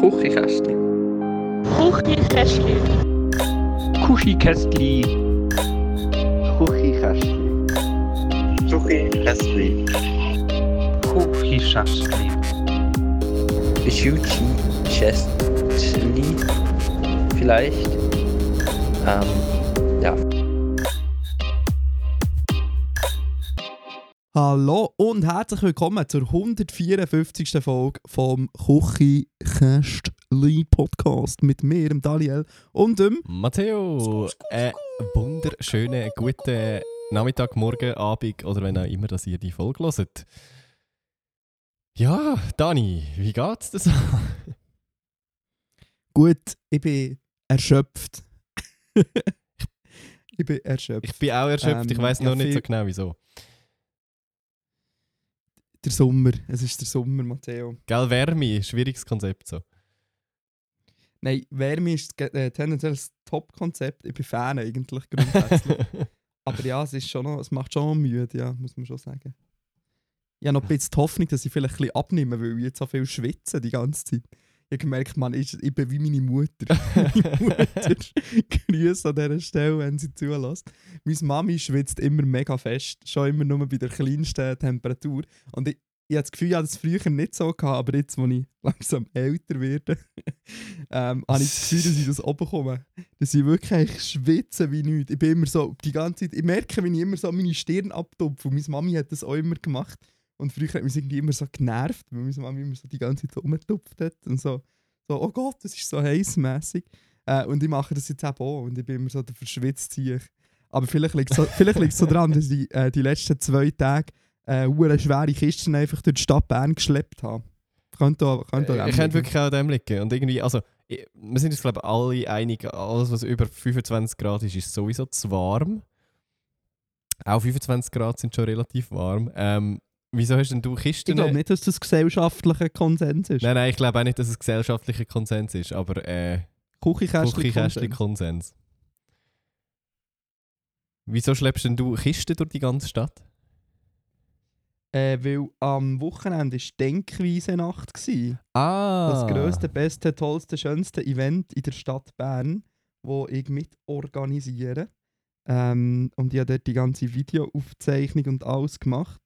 Kuchikästli. Kuchikästli. Kuchikästli. Kuchikästli. Kuchikästli. Kuchikästli. Kuchikästli. Vielleicht. Ähm, ja. Hallo und herzlich willkommen zur 154. Folge vom Küchi Kästli Podcast mit mir, dem Daniel und dem. Matteo, äh, wunderschönen guten Nachmittag, Morgen, Abend oder wenn auch immer dass ihr die Folge hört. Ja, Dani, wie geht's dir so? Gut, ich bin erschöpft. ich bin erschöpft. Ich bin auch erschöpft, Ähm, ich weiß ja, noch nicht so genau wieso. Der Sommer, es ist der Sommer, Matteo. Gell, Wärme, schwieriges Konzept so. Nein, Wärme ist äh, tendenziell das Top-Konzept. Ich bin Fan eigentlich grundsätzlich. Aber ja, es, ist schon noch, es macht schon noch müde, ja, muss man schon sagen. Ich habe noch ein bisschen die Hoffnung, dass ich vielleicht ein bisschen abnehme, weil ich jetzt so viel schwitze die ganze Zeit. Ich gemerkt, man, ich, bin wie meine Mutter. meine Mutter grüße an dieser Stelle, wenn sie zulässt. Meine Mami schwitzt immer mega fest, schon immer nur bei der kleinsten Temperatur. Und ich, ich habe das Gefühl, ich hatte das früher nicht so, gehabt, aber jetzt, wo ich langsam älter werde, ähm, habe ich das Gefühl, dass ich das oben komme. Dass ich wirklich schwitze wie nichts. Ich bin immer so, die ganze Zeit, ich merke, wie ich immer so meine Stirn abtupfe. Und meine Mami hat das auch immer gemacht. Und früher hat mich irgendwie immer so genervt, weil meine Mami immer so die ganze Zeit so rumgetupft hat. Und so, so oh Gott, das ist so heißmässig. Äh, und ich mache das jetzt eben auch. Und ich bin immer so der verschwitzt Aber vielleicht liegt es so, vielleicht liegt's so daran, dass ich äh, die letzten zwei Tage äh, schwere Kisten einfach durch die Stadt Bern geschleppt habe. Könnte auch, könnte auch ich dem könnte wirklich auch dem liegen. Und irgendwie, also, ich, wir sind uns glaube ich alle einig, alles was über 25 Grad ist, ist sowieso zu warm. Auch 25 Grad sind schon relativ warm. Ähm, wieso hast denn du Kisten? Ich glaube nicht, dass das gesellschaftlicher Konsens ist. Nein, nein, ich glaube auch nicht, dass es gesellschaftlicher Konsens ist, aber äh, Küchenkästchen Konsens. Wieso schleppst denn du Kisten durch die ganze Stadt? Äh, weil am Wochenende war Denkweise-Nacht. Ah! Das grösste, beste, tollste, schönste Event in der Stadt Bern, wo ich mit organisiere. Ähm, und ich habe dort die ganze Videoaufzeichnung und alles gemacht.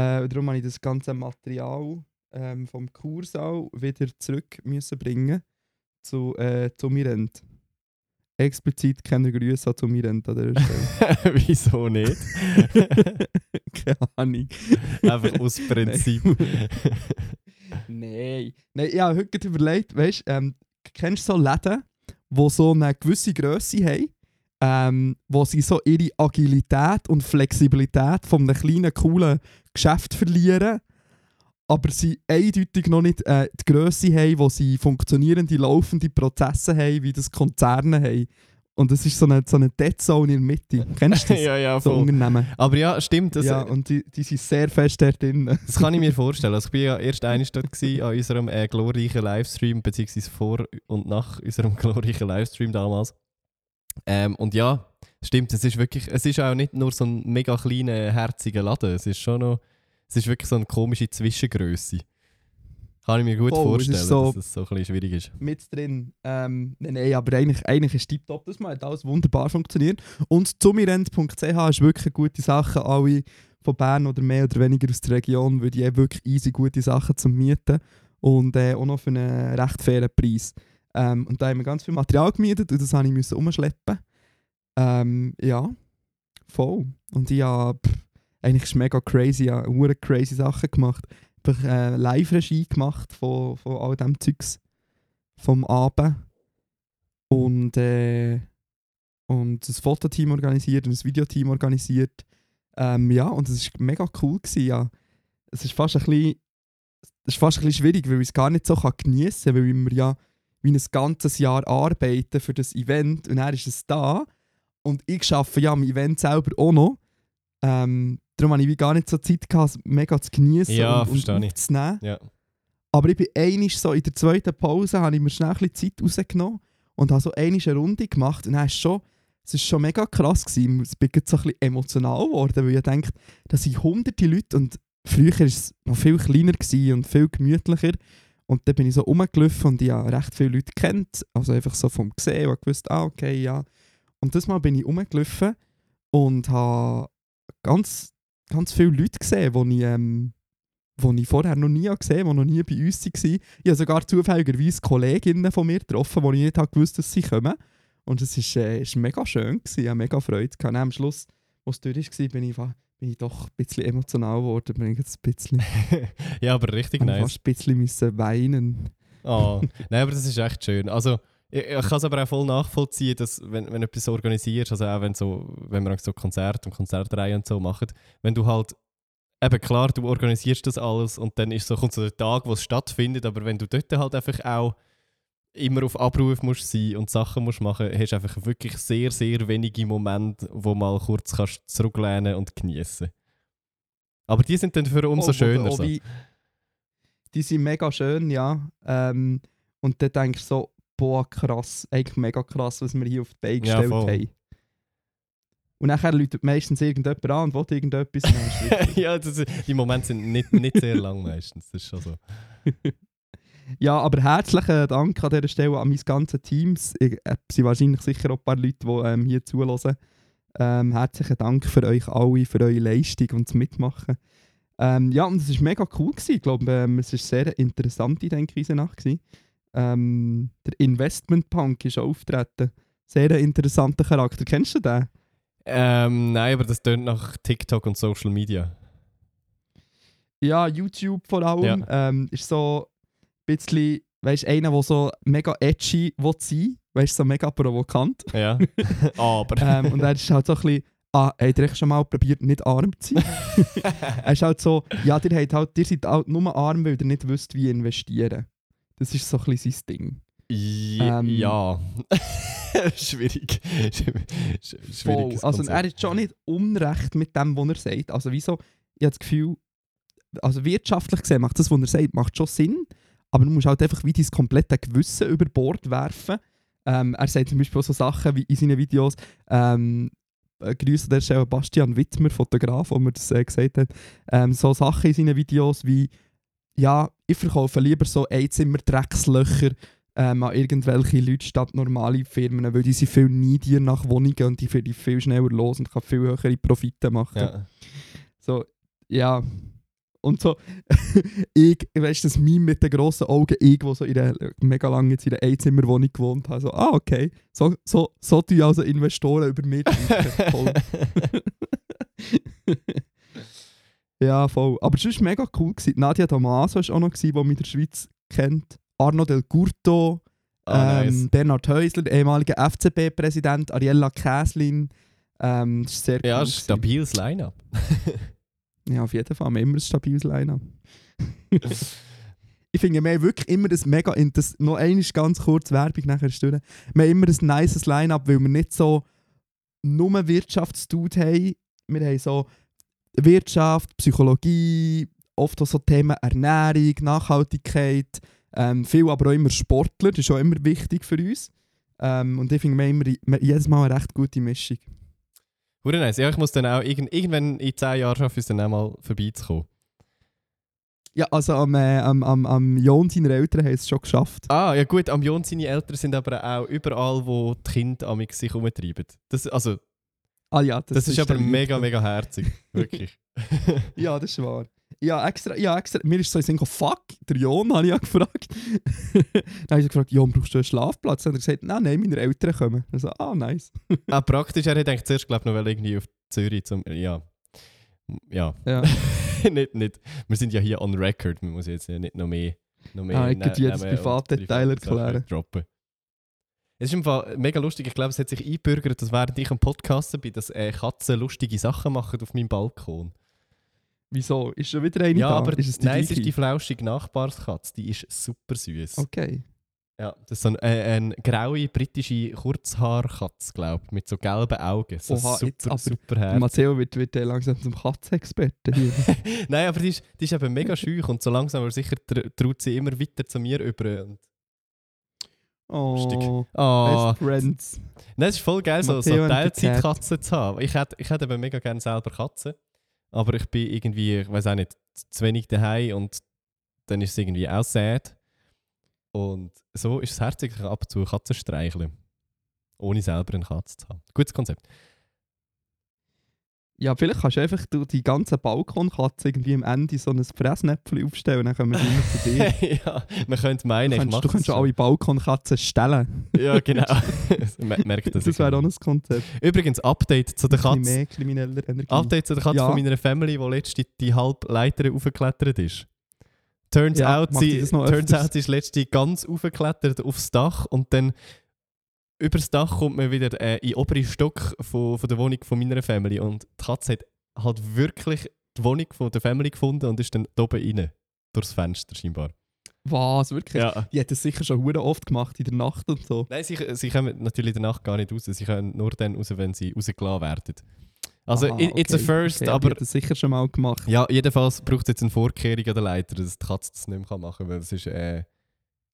Äh, darum habe ich das ganze Material ähm, vom Kursaal wieder zurück müssen bringen zu, äh, zu Mirend. Explizit keine Grüße an zu Mirend an dieser Stelle. Wieso nicht? keine Ahnung. Einfach aus Prinzip. Nein. Nein, ich habe heute überlegt, weißt du, ähm, kennst du so Läden, die so eine gewisse Größe haben, ähm, wo sie so ihre Agilität und Flexibilität von einem kleinen, coolen Geschäft verlieren, aber sie eindeutig noch nicht äh, die Größe haben, wo sie funktionierende, laufende Prozesse haben, wie das Konzerne haben. Und das ist so eine, so eine Dead Zone in der Mitte. Kennst du das? ja, ja, so voll. Unternehmen. Aber ja, stimmt. Das, ja, und die, die sind sehr fest dort drin. das kann ich mir vorstellen. Also ich war ja erst eine dort gewesen an unserem äh, glorreichen Livestream, beziehungsweise vor und nach unserem glorreichen Livestream damals. Ähm, und ja, stimmt, es ist wirklich, es ist auch nicht nur so ein mega kleiner, herziger Laden. Es ist schon noch, es ist wirklich so eine komische Zwischengröße. Kann ich mir gut es ist vorstellen, so- dass es so ein bisschen schwierig ist. mit drin. Ähm, nein, nein, aber eigentlich, eigentlich ist tiptop. Das mal hat alles wunderbar funktioniert. Und zumirend.ch ist wirklich eine gute Sache. Alle von Bern oder mehr oder weniger aus der Region, weil die haben wirklich easy gute Sachen zum Mieten. Und äh, auch noch für einen recht fairen Preis. Ähm, und da haben wir ganz viel Material gemietet und das musste ich umschleppen. Ähm, ja, voll. Und ich habe, eigentlich ist mega crazy, habe hure crazy Sachen gemacht. Ich habe äh, Live-Regie gemacht von, von all dem Zeugs vom Abend. Und, äh, und ein Fototeam organisiert und ein Videoteam organisiert. Ähm, ja, und es war mega cool. Gewesen, ja. Es ist fast ein bisschen, ist fast ein bisschen schwierig, weil ich es gar nicht so geniessen kann, weil wir ja wie ein ganzes Jahr arbeiten für das Event und dann ist es da. Und ich arbeite ja am Event selber auch noch. Ähm, darum habe ich gar nicht so Zeit gehabt, es mega zu genießen Ja, und, verstehe und ich. aufzunehmen. Ja. Aber ich bin einig so in der zweiten Pause habe ich mir schnell ein bisschen Zeit rausgenommen und habe so eine Runde gemacht und dann ist schon, es ist schon mega krass gewesen. Ich bin so ein bisschen emotional geworden, weil ich denke, das sind hunderte Leute und früher war es noch viel kleiner und viel gemütlicher Und dann bin ich so rumgelaufen und ich habe recht viele Leute kennt, also einfach so vom Gesehen und gewusst, ah, okay, ja. Und das Mal bin ich rumgelaufen und habe ganz, ganz viele Leute gesehen, die ich, ähm, die ich vorher noch nie gesehen habe, die noch nie bei uns waren. Ich habe sogar zufälligerweise Kolleginnen von mir getroffen, die ich nicht habe gewusst dass sie kommen. Und es war äh, ist mega schön, gewesen, ich habe mega Freude. Gehabt. Am Schluss, als es durch war, bin ich, bin ich doch ein bisschen emotional geworden. Bin ich jetzt ein bisschen, ja, aber richtig nice. fast ein bisschen müssen weinen. Oh, nein, aber das ist echt schön. Also, ich, ich kann es aber auch voll nachvollziehen, dass wenn, wenn du etwas organisierst, also auch wenn, so, wenn wir so Konzerte und Konzertreihen und so machen, wenn du halt, eben klar, du organisierst das alles und dann ist so, kommt so der Tag, wo es stattfindet, aber wenn du dort halt einfach auch immer auf Abruf musst sein und Sachen musst machen, hast du einfach wirklich sehr, sehr wenige Momente, wo mal kurz kannst zurücklehnen und genießen. Aber die sind dann für umso schöner. wo- So. wobei, Die sind mega schön, ja. Ähm, und dann denkst du so, boah, krass, eigentlich mega krass, was wir hier auf die Beine Ja, gestellt voll. haben. Und nachher läutet meistens irgendjemand an und will irgendetwas. ja, das, die Momente sind nicht, nicht sehr lang meistens. Das ist schon so. ja, aber herzlichen Dank an dieser Stelle an mein ganzes Team. Es äh, sind wahrscheinlich sicher auch ein paar Leute, die ähm, hier zuhören. Ähm, herzlichen Dank für euch alle, für eure Leistung und das Mitmachen. Ähm, ja, und es war mega cool. Gewesen. Ich glaube, ähm, es war sehr interessante denkweise Nacht. Gewesen. Ähm, der Investment Punk ist auch auftreten. Sehr interessanter Charakter. Kennst du den? Ähm, nein, aber das tönt nach TikTok und Social Media. Ja, YouTube vor allem. Ähm, ist so ein bisschen, weißt du, einer, der so mega edgy will sein weißt du, so mega provokant. Ja. aber. ähm, und er ist halt so ein bisschen, ah, habt ihr schon mal probiert, nicht arm zu sein? er ist halt so, ja, ihr, habt halt, ihr seid halt nur arm, weil ihr nicht wisst, wie investieren. Das ist so ein bisschen sein Ding. Ja. Ähm, ja. Schwierig. Voll. Schwieriges Also er ist schon nicht unrecht mit dem, was er sagt. Also wieso, ich habe das Gefühl, also wirtschaftlich gesehen macht das, was er sagt, macht schon Sinn, aber du musst halt einfach wie dein komplette Gewissen über Bord werfen. Ähm, er sagt zum Beispiel auch so Sachen wie in seinen Videos, ähm, äh, Grüße an der Stelle Bastian Wittmer, Fotograf, der mir das äh, gesagt hat, ähm, so Sachen in seinen Videos wie, ja, ich verkaufe lieber so Einzimmer-Dreckslöcher ähm, an irgendwelche Leute statt normale Firmen, weil die sind viel needier nach Wohnungen und die für die viel schneller los und kann viel höhere Profite machen. Ja. So, ja. Und so, ich, weißt du, das Meme mit den grossen Augen, ich, der so in einer, mega lange jetzt in einer Einzimmerwohnung gewohnt habe, so, ah, okay, so, so, so tun also Investoren über mich. ja, voll. Aber es war mega cool. Gewesen. Nadia Damaso war auch noch, gewesen, die mich in der Schweiz kennt. Arno Del Curto, Ah, ähm, nice. Bernhard Häusler, ehemaliger FCB-Präsident, Ariella Käslin. Ähm, das ist sehr Ja, cool. stabiles Line-Up. Ja, auf jeden Fall. Wir haben immer ein stabiles Line-Up. ich finde, wir haben wirklich immer das mega... Das, noch einmal ganz kurz Werbung nachher durch. Wir haben immer ein nices Line-Up, weil wir nicht so nur Wirtschaftsdude haben. Wir haben so Wirtschaft, Psychologie, oft auch so Themen Ernährung, Nachhaltigkeit. Ähm, viel aber auch immer Sportler, das ist auch immer wichtig für uns. Ähm, und ich finde, immer, jedes Mal eine recht gute Mischung. Hure nice. Ja, ich muss dann auch irgend, irgendwann in 10 Jahren schaffen, es dann auch mal vorbeizukommen. Ja, also am, äh, am, am, am Jon seiner Eltern haben es schon geschafft. Ah, ja gut, am Jon seine Eltern sind aber auch überall, wo die Kinder sich umtreiben. Das, also, Ah ja, das, ist, aber der mega, mega herzig. Wirklich. Ja, das ist wahr. Ja, extra, ja, extra. Mir ist so in den Sinn fuck, der Jon habe ich ja gefragt. dann habe ich gefragt, Jon, brauchst du einen Schlafplatz? Dann hat er gesagt, nein, nein, meine Eltern kommen. Also, ah, nice. ah, praktisch, er denkt zuerst, glaube ich, noch irgendwie auf Zürich zum. Ja. Ja. Ja. nicht, nicht. Wir sind ja hier on record. Man muss jetzt nicht noch mehr. Noch mehr Ah, ich könnte Namen und Privatdetail erklären. Droppen. Es ist im Fall mega lustig. Ich glaube, es hat sich eingebürgert, dass während ich am Podcasten bin, dass äh, Katzen lustige Sachen machen auf meinem Balkon. Wieso? Ist schon wieder eine ja, da? aber ist es die nein, es gleiche? ist die flauschige Nachbarskatze. Die ist super süß. Okay. Ja, das ist so ein, äh, eine graue britische Kurzhaarkatze, glaube ich, mit so gelben Augen. So Oha, super, jetzt aber- super herzig. Matteo wird, wird äh, langsam zum Katzenexperten hier. Nein, aber die ist, die ist eben mega schüch und so langsam aber sicher tr- traut sie immer weiter zu mir über. Und oh, Ah, best friends. Nein, es ist voll geil, so, so Matteo Teilzeitkatzen zu haben. Ich hätte, ich hätte eben mega gerne selber Katzen, aber ich bin irgendwie, ich weiß auch nicht, zu wenig daheim und dann ist es irgendwie auch sad. Und so ist es herzlich ab und zu Katzen streicheln. Ohne selber eine Katze zu haben. Gutes Konzept. Ja, vielleicht kannst du einfach du die ganzen Balkonkatzen irgendwie am Ende so ein Fressnäpfchen aufstellen und dann kommen wir immer zu dir. ja, man könnte meinen, Du ich kannst, du kannst das alle Balkonkatzen stellen. schon. Ja, genau. Merkt das. Das wäre auch ein Konzept. Übrigens, Update zu der Katze. mehr krimineller Energie. Update zu der Katze Ja. von meiner Family, die letzte die halbe Leiter aufgeklettert ist. Turns, Ja, out, sie, turns öfters? out, sie ist letzte ganz aufgeklettert aufs Dach und dann über das Dach kommt man wieder äh, in den oberen Stock von, von der Wohnung von meiner Family und die Katze hat halt wirklich die Wohnung von der Family gefunden und ist dann da oben rein. Durchs Fenster scheinbar. Was, wirklich? Ja. Die hat das sicher schon hure oft gemacht in der Nacht und so. Nein, sie, sie kommen natürlich in der Nacht gar nicht raus. Sie können nur dann raus, wenn sie rausgelassen werden. Also, Aha, it, it's a okay. first, Okay, Die aber hat das sicher schon mal gemacht. Ja, jedenfalls braucht es jetzt eine Vorkehrung an der Leiter, dass die Katze das nicht mehr machen kann, weil es ist, äh,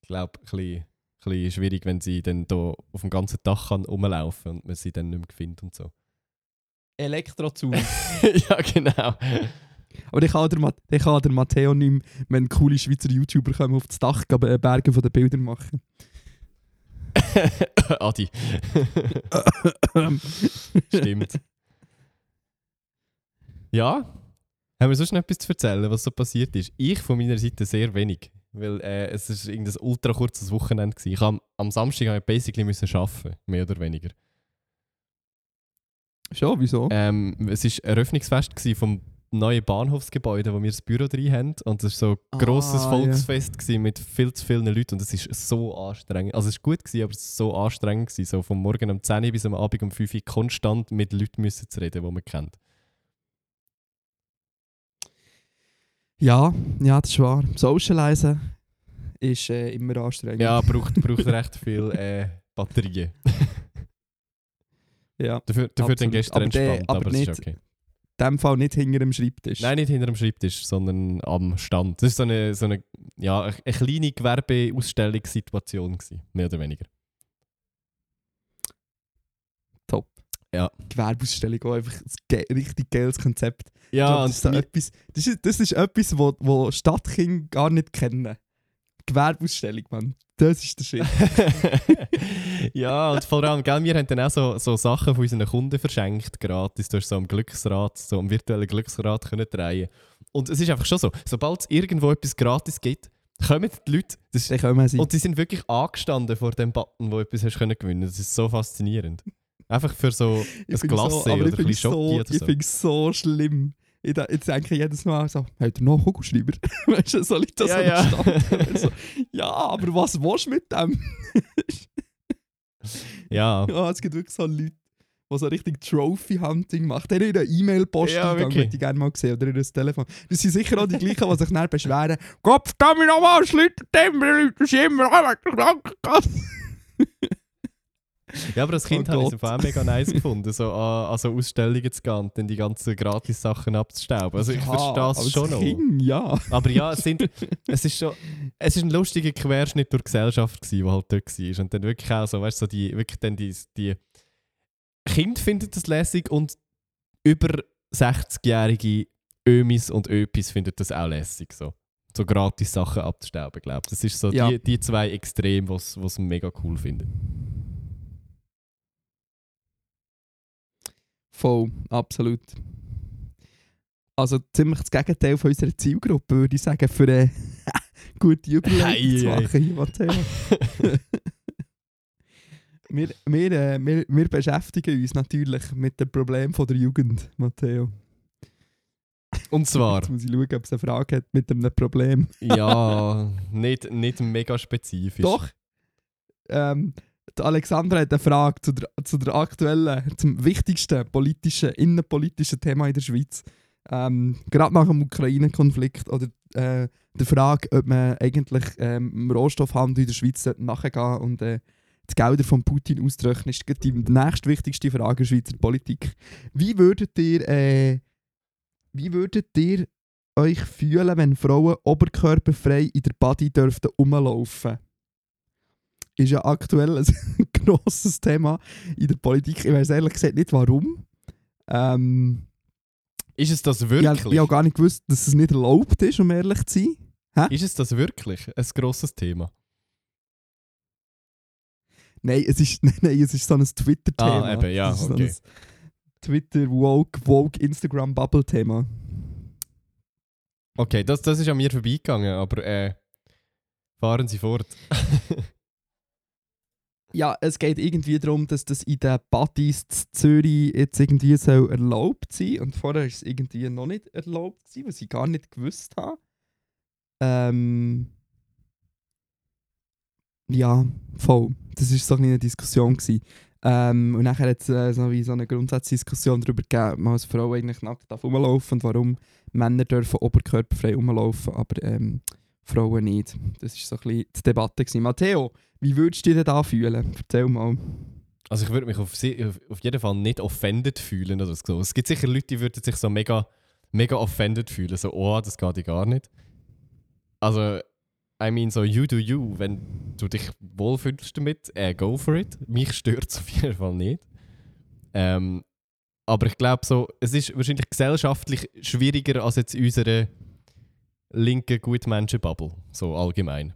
ich glaube, ein bisschen, bisschen schwierig, wenn sie dann da auf dem ganzen Dach kann rumlaufen und man sie dann nicht mehr findet und so. Elektrozaun. ja, genau. Aber ich kann der, Ma ich kann der Matteo nicht mehr, wenn coole Schweizer YouTuber kommen auf das Dach gehen, äh, Berge von den Bildern machen. Adi. Stimmt. Ja, haben wir sonst noch etwas zu erzählen, was so passiert ist? Ich von meiner Seite sehr wenig, weil äh, es ist irgendein ultra kurzes Wochenende gewesen. Ich am, am Samstag habe ich basically müssen arbeiten, mehr oder weniger. Schon, wieso? Ähm, es war ein Eröffnungsfest vom neuen Bahnhofsgebäude, wo wir das Büro drin haben. Und es war so ein Ah, grosses ja. Volksfest gewesen mit viel zu vielen Leuten. Und es ist so anstrengend. Also es war gut, gewesen, aber es war so anstrengend. Gewesen, so vom Morgen um 10 Uhr bis am Abend um 5 Uhr konstant mit Leuten müssen zu reden, die man kennt. Ja, ja, das ist wahr. Socializen ist äh, immer anstrengend. Ja, braucht, braucht recht viel äh, Batterien. ja. Dafür, dafür dann gestern Aber der- entspannt, aber aber, es ist nicht- okay. In dem Fall nicht hinter dem Schreibtisch. Nein, nicht hinter dem Schreibtisch, sondern am Stand. Das war so eine, so eine, ja, eine kleine Gewerbeausstellungssituation, gewesen, mehr oder weniger. Top. Ja. Gewerbeausstellung, auch einfach ein richtig geiles Konzept. Ja, glaub, das, ist mi- etwas, das, ist, das ist etwas, wo, wo Stadtkinder gar nicht kennen. Gewerbeausstellung, Mann. Das ist der Shit. ja, und vor allem, gell, wir haben dann auch so, so Sachen von unseren Kunden verschenkt, gratis. Du hast so am Glücksrad, so am virtuellen Glücksrad können drehen. Und es ist einfach schon so, sobald es irgendwo etwas gratis gibt, kommen die Leute. Das ist, können sie. und sie sind wirklich angestanden vor dem Button, wo du etwas hast können gewinnen. Das ist so faszinierend. Einfach für so ein Ich Glas so, aber oder ich ein finde bisschen es so, ich so. find's so schlimm. Ich, da, ich denke jedes Mal so, hat er noch einen Kugelschreiber? weißt du, soll ich das Ja, ja. so, ja, aber was willst du mit dem? Ja, ja, es gibt wirklich so Leute, die so richtig Trophy-Hunting machen. Der in einer E-Mail-Post Ja, wirklich. hätte ich gerne mal gesehen. Oder in das Telefon. Das sind sicher auch die gleichen, die sich dann beschweren. Kopf, da mich nochmal, schlitter dem, das ist immer ja, aber als Kind Oh habe ich es auf auch mega nice gefunden, so an, an so Ausstellungen zu gehen und dann die ganzen Gratis-Sachen abzustauben. Also ich verstehe es schon noch. Kind, ja. Aber ja, es, sind, es ist schon es ist ein lustiger Querschnitt durch die Gesellschaft, gewesen, der halt dort war. Und dann wirklich auch so, weißt du, so die, wirklich dann die, die Kinder finden das lässig und über 60-jährige Ömis und Öpis finden das auch lässig. So, so gratis Sachen abzustauben, glaube ich. Das ist so Ja. die, die zwei Extreme, die es mega cool finden. Voll, absolut. Also ziemlich das Gegenteil von unserer Zielgruppe, würde ich sagen, für eine gute Überleitung Ei, zu machen hier, Matteo. wir, wir, äh, wir, wir beschäftigen uns natürlich mit dem Problem von der Jugend, Matteo. Und zwar, Jetzt muss ich schauen, ob es eine Frage hat mit einem Problem. ja, nicht, nicht mega spezifisch. Doch. Ähm, Alexandra hat eine Frage zu der, zu der aktuellen, zum wichtigsten politischen, innenpolitischen Thema in der Schweiz. Ähm, Gerade nach dem Ukraine-Konflikt oder äh, der Frage, ob man eigentlich ähm, Rohstoffhandel in der Schweiz nachgehen und äh, die Gelder von Putin austrocknen, ist die nächstwichtigste Frage der Schweizer Politik. Wie würdet ihr, äh, wie würdet ihr euch fühlen, wenn Frauen oberkörperfrei in der Body dürften rumlaufen? Ist ja aktuell ein grosses Thema in der Politik. Ich weiß ehrlich gesagt nicht warum. Ähm, Ist es das ich wirklich? habe ich hab gar nicht gewusst, dass es nicht erlaubt ist, um ehrlich zu sein. Ist es das wirklich ein grosses Thema? Nein, es ist, nein, nein, es ist so ein Twitter-Thema. Ah, eben, ja, so okay. ein Twitter, Woke, Woke, Instagram, Bubble-Thema. Okay, das, das ist an mir vorbeigegangen, aber äh, fahren Sie fort. Ja, es geht irgendwie darum, dass das in den Partys in Zürich jetzt irgendwie soll erlaubt sein Und vorher war es irgendwie noch nicht erlaubt, gewesen, was ich gar nicht gewusst habe. Ähm. Ja, voll. Das war so ein eine Diskussion. Gewesen. Ähm, und nachher hat es äh, so, wie so eine Grundsatzdiskussion darüber gegeben, man als Frau eigentlich nackt darf rumlaufen und warum Männer dürfen oberkörperfrei rumlaufen, aber ähm, Frauen nicht. Das war so ein bisschen die Debatte. Gewesen. Matteo, wie würdest du dich denn da fühlen? Erzähl mal. Also ich würde mich auf, auf, jeden Fall nicht offended fühlen oder so. Es gibt sicher Leute, die würden sich so mega, mega offended fühlen. So, oh, das geht gar nicht. Also, I mean, so you do you. Wenn du dich wohlfühlst damit, äh, go for it. Mich stört es auf jeden Fall nicht. Ähm, aber ich glaube so, es ist wahrscheinlich gesellschaftlich schwieriger als jetzt unsere linke Gutmenschen-Bubble. So allgemein.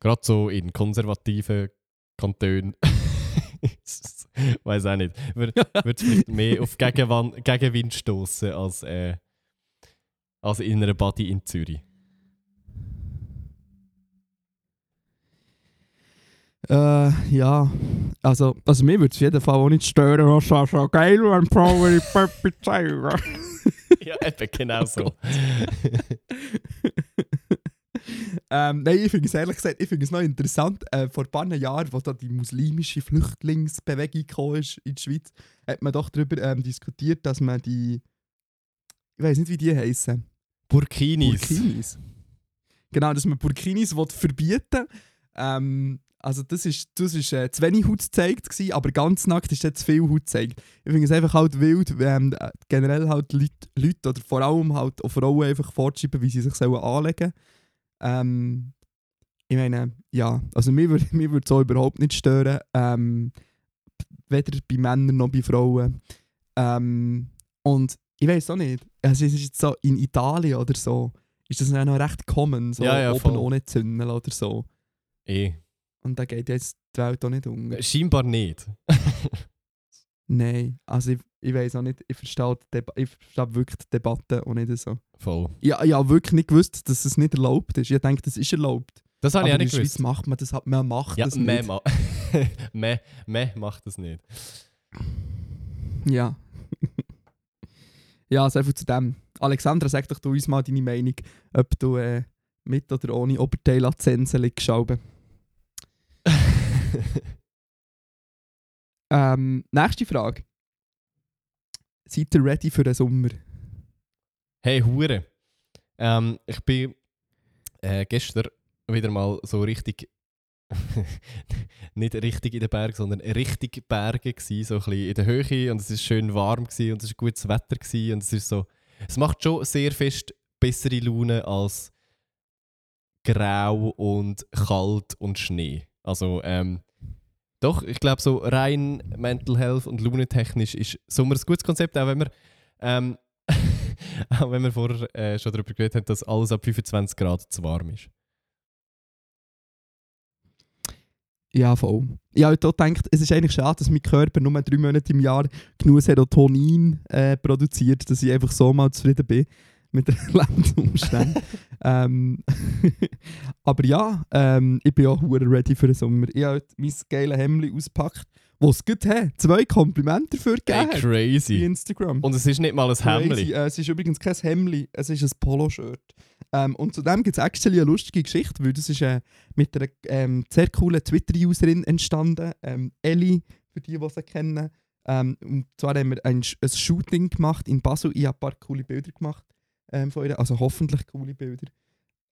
Gerade so in konservativen Kantonen. Weiß auch nicht. Würde es vielleicht mehr auf Gegenwan- Gegenwind stoßen als, äh, als in einer Body in Zürich. Äh, ja. Also, also mir würde es auf jeden Fall auch nicht stören, was so, so geil, wenn Frauen in Pöppi zeigen. Ja, eben genau so. ähm, nein, ich finde es ehrlich gesagt, ich finde es noch interessant. Äh, vor ein paar Jahren, als da die muslimische Flüchtlingsbewegung ist in die Schweiz, hat man doch darüber ähm, diskutiert, dass man die. Ich weiß nicht, wie die heißen. Burkinis. Burkinis. Genau, dass man Burkinis will verbieten ähm, Also das ist, das ist äh, zu wenig Haut gezeigt, gewesen, aber ganz nackt ist jetzt zu viel Haut gezeigt. Ich finde es einfach halt wild, ähm, äh, generell halt Leute, Leute oder vor allem halt auch Frauen einfach vorzuschreiben, wie sie sich sollen anlegen ähm, Ich meine, ja, also mir würde mir würd so überhaupt nicht stören. Ähm, weder bei Männern noch bei Frauen. Ähm, und ich weiß auch nicht, also es ist jetzt so in Italien oder so, ist das ja noch recht common, so Ja, ja, oben voll. ohne Zündel oder so. Eh. Und da geht jetzt die Welt auch nicht um. Scheinbar nicht. Nein, also ich, ich weiß auch nicht, ich verstehe, ich verstehe wirklich die Debatte auch nicht so. Voll. Ja, ich habe wirklich nicht gewusst, dass es nicht erlaubt ist. Ich denke, das ist erlaubt. Das habe ich auch in nicht der Schweiz gewusst. macht man das halt, man macht Ja, das meh, nicht. ma meh, meh macht das nicht. Ja. ja, so viel zu dem. Alexandra, sag doch du uns mal deine Meinung, ob du äh, mit oder ohne Oberteil an die Sense liegst. Ähm, nächste Frage. Seid ihr ready für den Sommer? Hey, Hure. Ähm, ich bin äh, gestern wieder mal so richtig. nicht richtig in den Bergen, sondern richtig Berge gsi, so ein bisschen in der Höhe und es ist schön warm gsi und es ist gutes Wetter gsi und es ist so, es macht schon sehr fest bessere Laune als grau und kalt und Schnee. Also ähm, doch, ich glaube so rein Mental Health und launentechnisch ist Sommer ein gutes Konzept, auch wenn wir ähm, auch wenn wir vorher äh, schon darüber geredet haben, dass alles ab 25 Grad zu warm ist. Ja, voll. Ich habe auch gedacht, es ist eigentlich schade, dass mein Körper nur drei Monate im Jahr genug Serotonin äh, produziert, dass ich einfach so mal zufrieden bin mit den Lebensumständen. ähm, aber ja, ähm, ich bin auch hure ready für den Sommer. Ich habe heute mein geiles Hemd ausgepackt, wo es gut hat. Zwei Komplimente dafür Hey, gegeben. Bei crazy. Instagram. Und es ist nicht mal ein. Hemli. Äh, es ist übrigens kein Hemli, es ist ein Poloshirt. Ähm, und zudem gibt es actually eine lustige Geschichte, weil das ist äh, mit einer ähm, sehr coolen Twitter-Userin entstanden, ähm, Ellie, für die, die sie kennen. Ähm, und zwar haben wir ein, ein Shooting gemacht in Basel. Ich habe ein paar coole Bilder gemacht ähm, von ihr, also hoffentlich coole Bilder.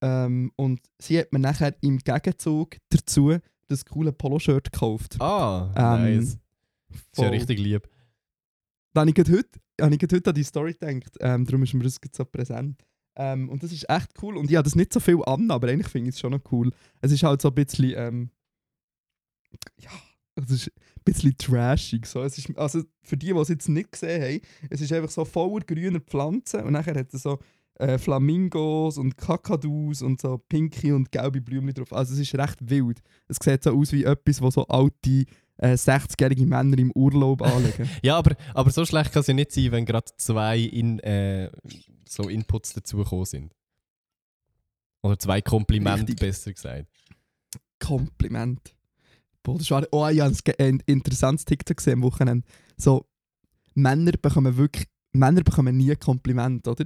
Ähm, und sie hat mir nachher im Gegenzug dazu das coole Poloshirt gekauft. Ah, Ähm, nice. Ist ja richtig lieb. Da habe ich heute, habe ich gerade heute an die Story gedacht. Ähm, darum ist mir das gerade so präsent. Ähm, und das ist echt cool. Und ich habe das nicht so viel an, aber eigentlich finde ich es schon noch cool. Es ist halt so ein bisschen. Ähm, ja, es ist bisschen trashig. So. Es ist, also für die, die es jetzt nicht gesehen haben, es ist einfach so voller grüner Pflanzen und nachher hat es so äh, Flamingos und Kakadus und so pinke und gelbe Blümchen drauf. Also es ist recht wild. Es sieht so aus wie etwas, wo so alte äh, 60-jährige Männer im Urlaub anlegen. Ja, aber, aber so schlecht kann es ja nicht sein, wenn gerade zwei in, äh, so Inputs dazugekommen sind. Oder zwei Komplimente, Richtig. besser gesagt. Kompliment. Boah, das war, oh, ich habe ein interessantes TikTok gesehen am Wochenende. So, Männer bekommen wirklich, Männer bekommen nie Kompliment, oder?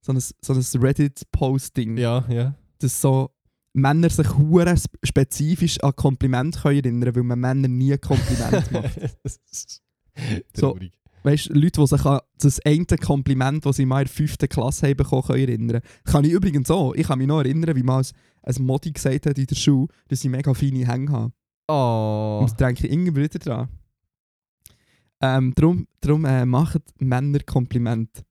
So ein, so ein Reddit-Posting. Ja, ja. dass so Männer sich hure sp- spezifisch an Kompliment können erinnern, weil man Männer nie Kompliment macht. Das ist So. Weißt du, Leute, die sich an das eine Kompliment, das sie mal in der fünften Klasse haben bekommen, können erinnern. Kann ich übrigens auch. Ich kann mich noch erinnern, wie mal ein, ein Modi gesagt hat in der Schule, dass ich mega feine Hänge habe. Oh. Und da denke ich immer wieder dran. Ähm, darum darum äh, machen Männer Kompliment.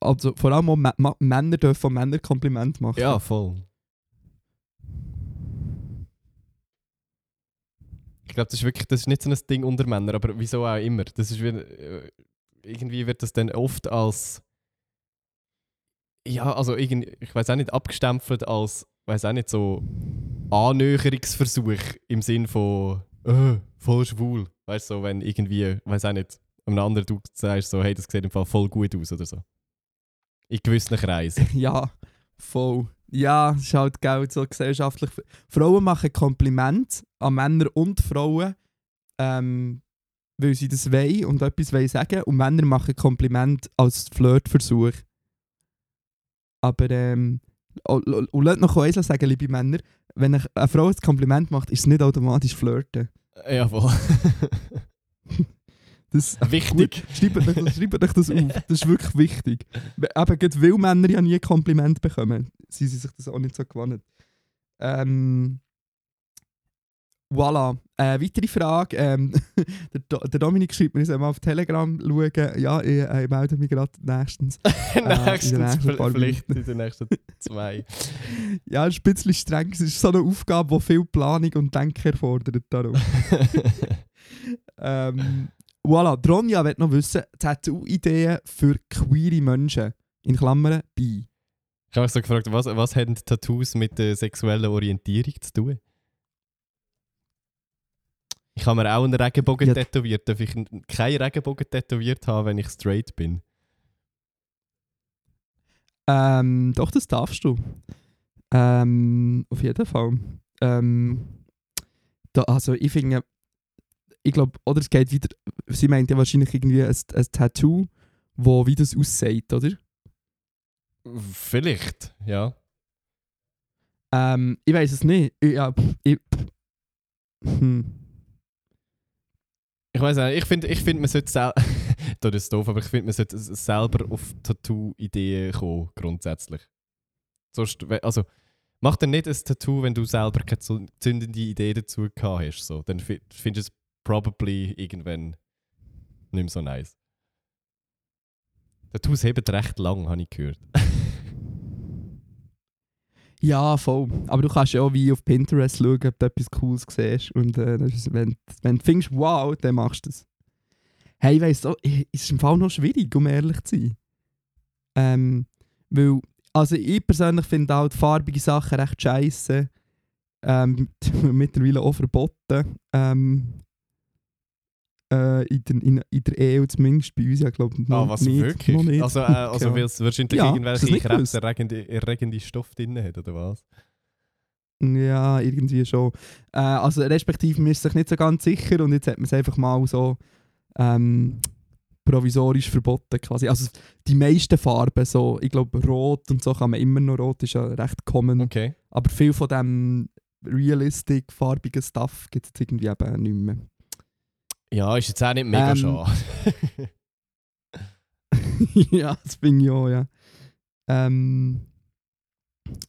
Also vor allem auch Männer dürfen Männer Kompliment machen. Ja, voll. Ich glaube, das ist wirklich, das ist nicht so ein Ding unter Männern, aber wieso auch immer. Das ist wie, äh, irgendwie wird das dann oft als ja, also irgend, ich weiß auch nicht, abgestempelt als, weiß auch nicht, so Annäherungsversuch im Sinn von äh, voll schwul. Weißt du, so, wenn irgendwie, weiß auch nicht, einem anderen du sagst so, hey, das sieht im Fall voll gut aus oder so. In gewissen Kreisen. Ja, voll. Ja, es ist halt Geld so gesellschaftlich. Frauen machen Komplimente an Männer und Frauen, ähm, weil sie das wollen und etwas wollen sagen. Und Männer machen Kompliment als Flirtversuch. Aber, ähm, und und lasst noch eins sagen, liebe Männer, wenn eine Frau ein Kompliment macht, ist es nicht automatisch Flirten. ja, voll. Das, Wichtig. Gut, schreibt euch, das- schreibt euch das auf. Das ist wirklich wichtig. Gerade weil Männer ja nie Kompliment bekommen, sind sie sich das auch nicht so gewohnt. Ähm, voilà. Äh, weitere Frage. Ähm, der, Do der Dominik schreibt mir, ich soll mal auf Telegram schauen. Ja, ich, äh, ich melde mich gerade nächstens. in den Nächstens, nächsten vielleicht in den nächsten zwei. Ja, ist ein bisschen streng. Es ist so eine Aufgabe, die viel Planung und Denken erfordert. Darum. ähm, voilà, Dronja will noch wissen, Tattoo-Ideen für queere Menschen. In Klammern, bi. Ich habe mich so gefragt, was, was haben Tattoos mit der sexuellen Orientierung zu tun? Ich habe mir auch einen Regenbogen Ja. tätowiert. Darf ich keinen Regenbogen tätowiert haben, wenn ich straight bin? Ähm, doch, das darfst du. Ähm, auf jeden Fall. Ähm, da, also ich finde, ich glaube, oder es geht wieder, sie meint ja wahrscheinlich irgendwie ein, ein Tattoo, wo wie das aussieht, oder? Vielleicht, ja. Ähm, ich weiß es nicht. Ich, ja, ich, hm. Ich weiß nicht, ich finde, ich find, man sollte selber. das ist doof, aber ich finde, man sollte selber auf Tattoo-Ideen kommen, grundsätzlich. Sonst, also, mach dir nicht ein Tattoo, wenn du selber keine zündende Idee dazu gehabt hast. So. Dann fi- findest du es probably irgendwann nicht mehr so nice. Tattoos heben recht lang, habe ich gehört. Ja, voll. Aber du kannst ja auch wie auf Pinterest schauen, ob du etwas Cooles siehst. Und äh, wenn, wenn du findest, wow, dann machst du das. Hey, weißt du, es ist im Fall noch schwierig, um ehrlich zu sein. Ähm, weil, also ich persönlich finde halt farbige Sachen recht scheiße. Ähm, mittlerweile auch verboten. Ähm, äh, in, der, in, in der EU zumindest bei uns, ja, glaube ich, noch Ah, was nicht. wirklich? Noch nicht. Also, äh, also Ja. weil es wahrscheinlich Ja, irgendwelche krebserregende erregende Stoffe drin hat, oder was? Ja, irgendwie schon. Äh, also respektive man ist sich nicht so ganz sicher und jetzt hat man es einfach mal so ähm, provisorisch verboten quasi. Also die meisten Farben, so, ich glaube rot und so kann man immer noch, rot ist ja recht common, Okay. aber viel von dem realistic farbigen Stuff gibt es irgendwie eben nicht mehr. Ja, ist jetzt auch nicht mega Ähm, schade. ja, das bin ich auch, ja. Ähm,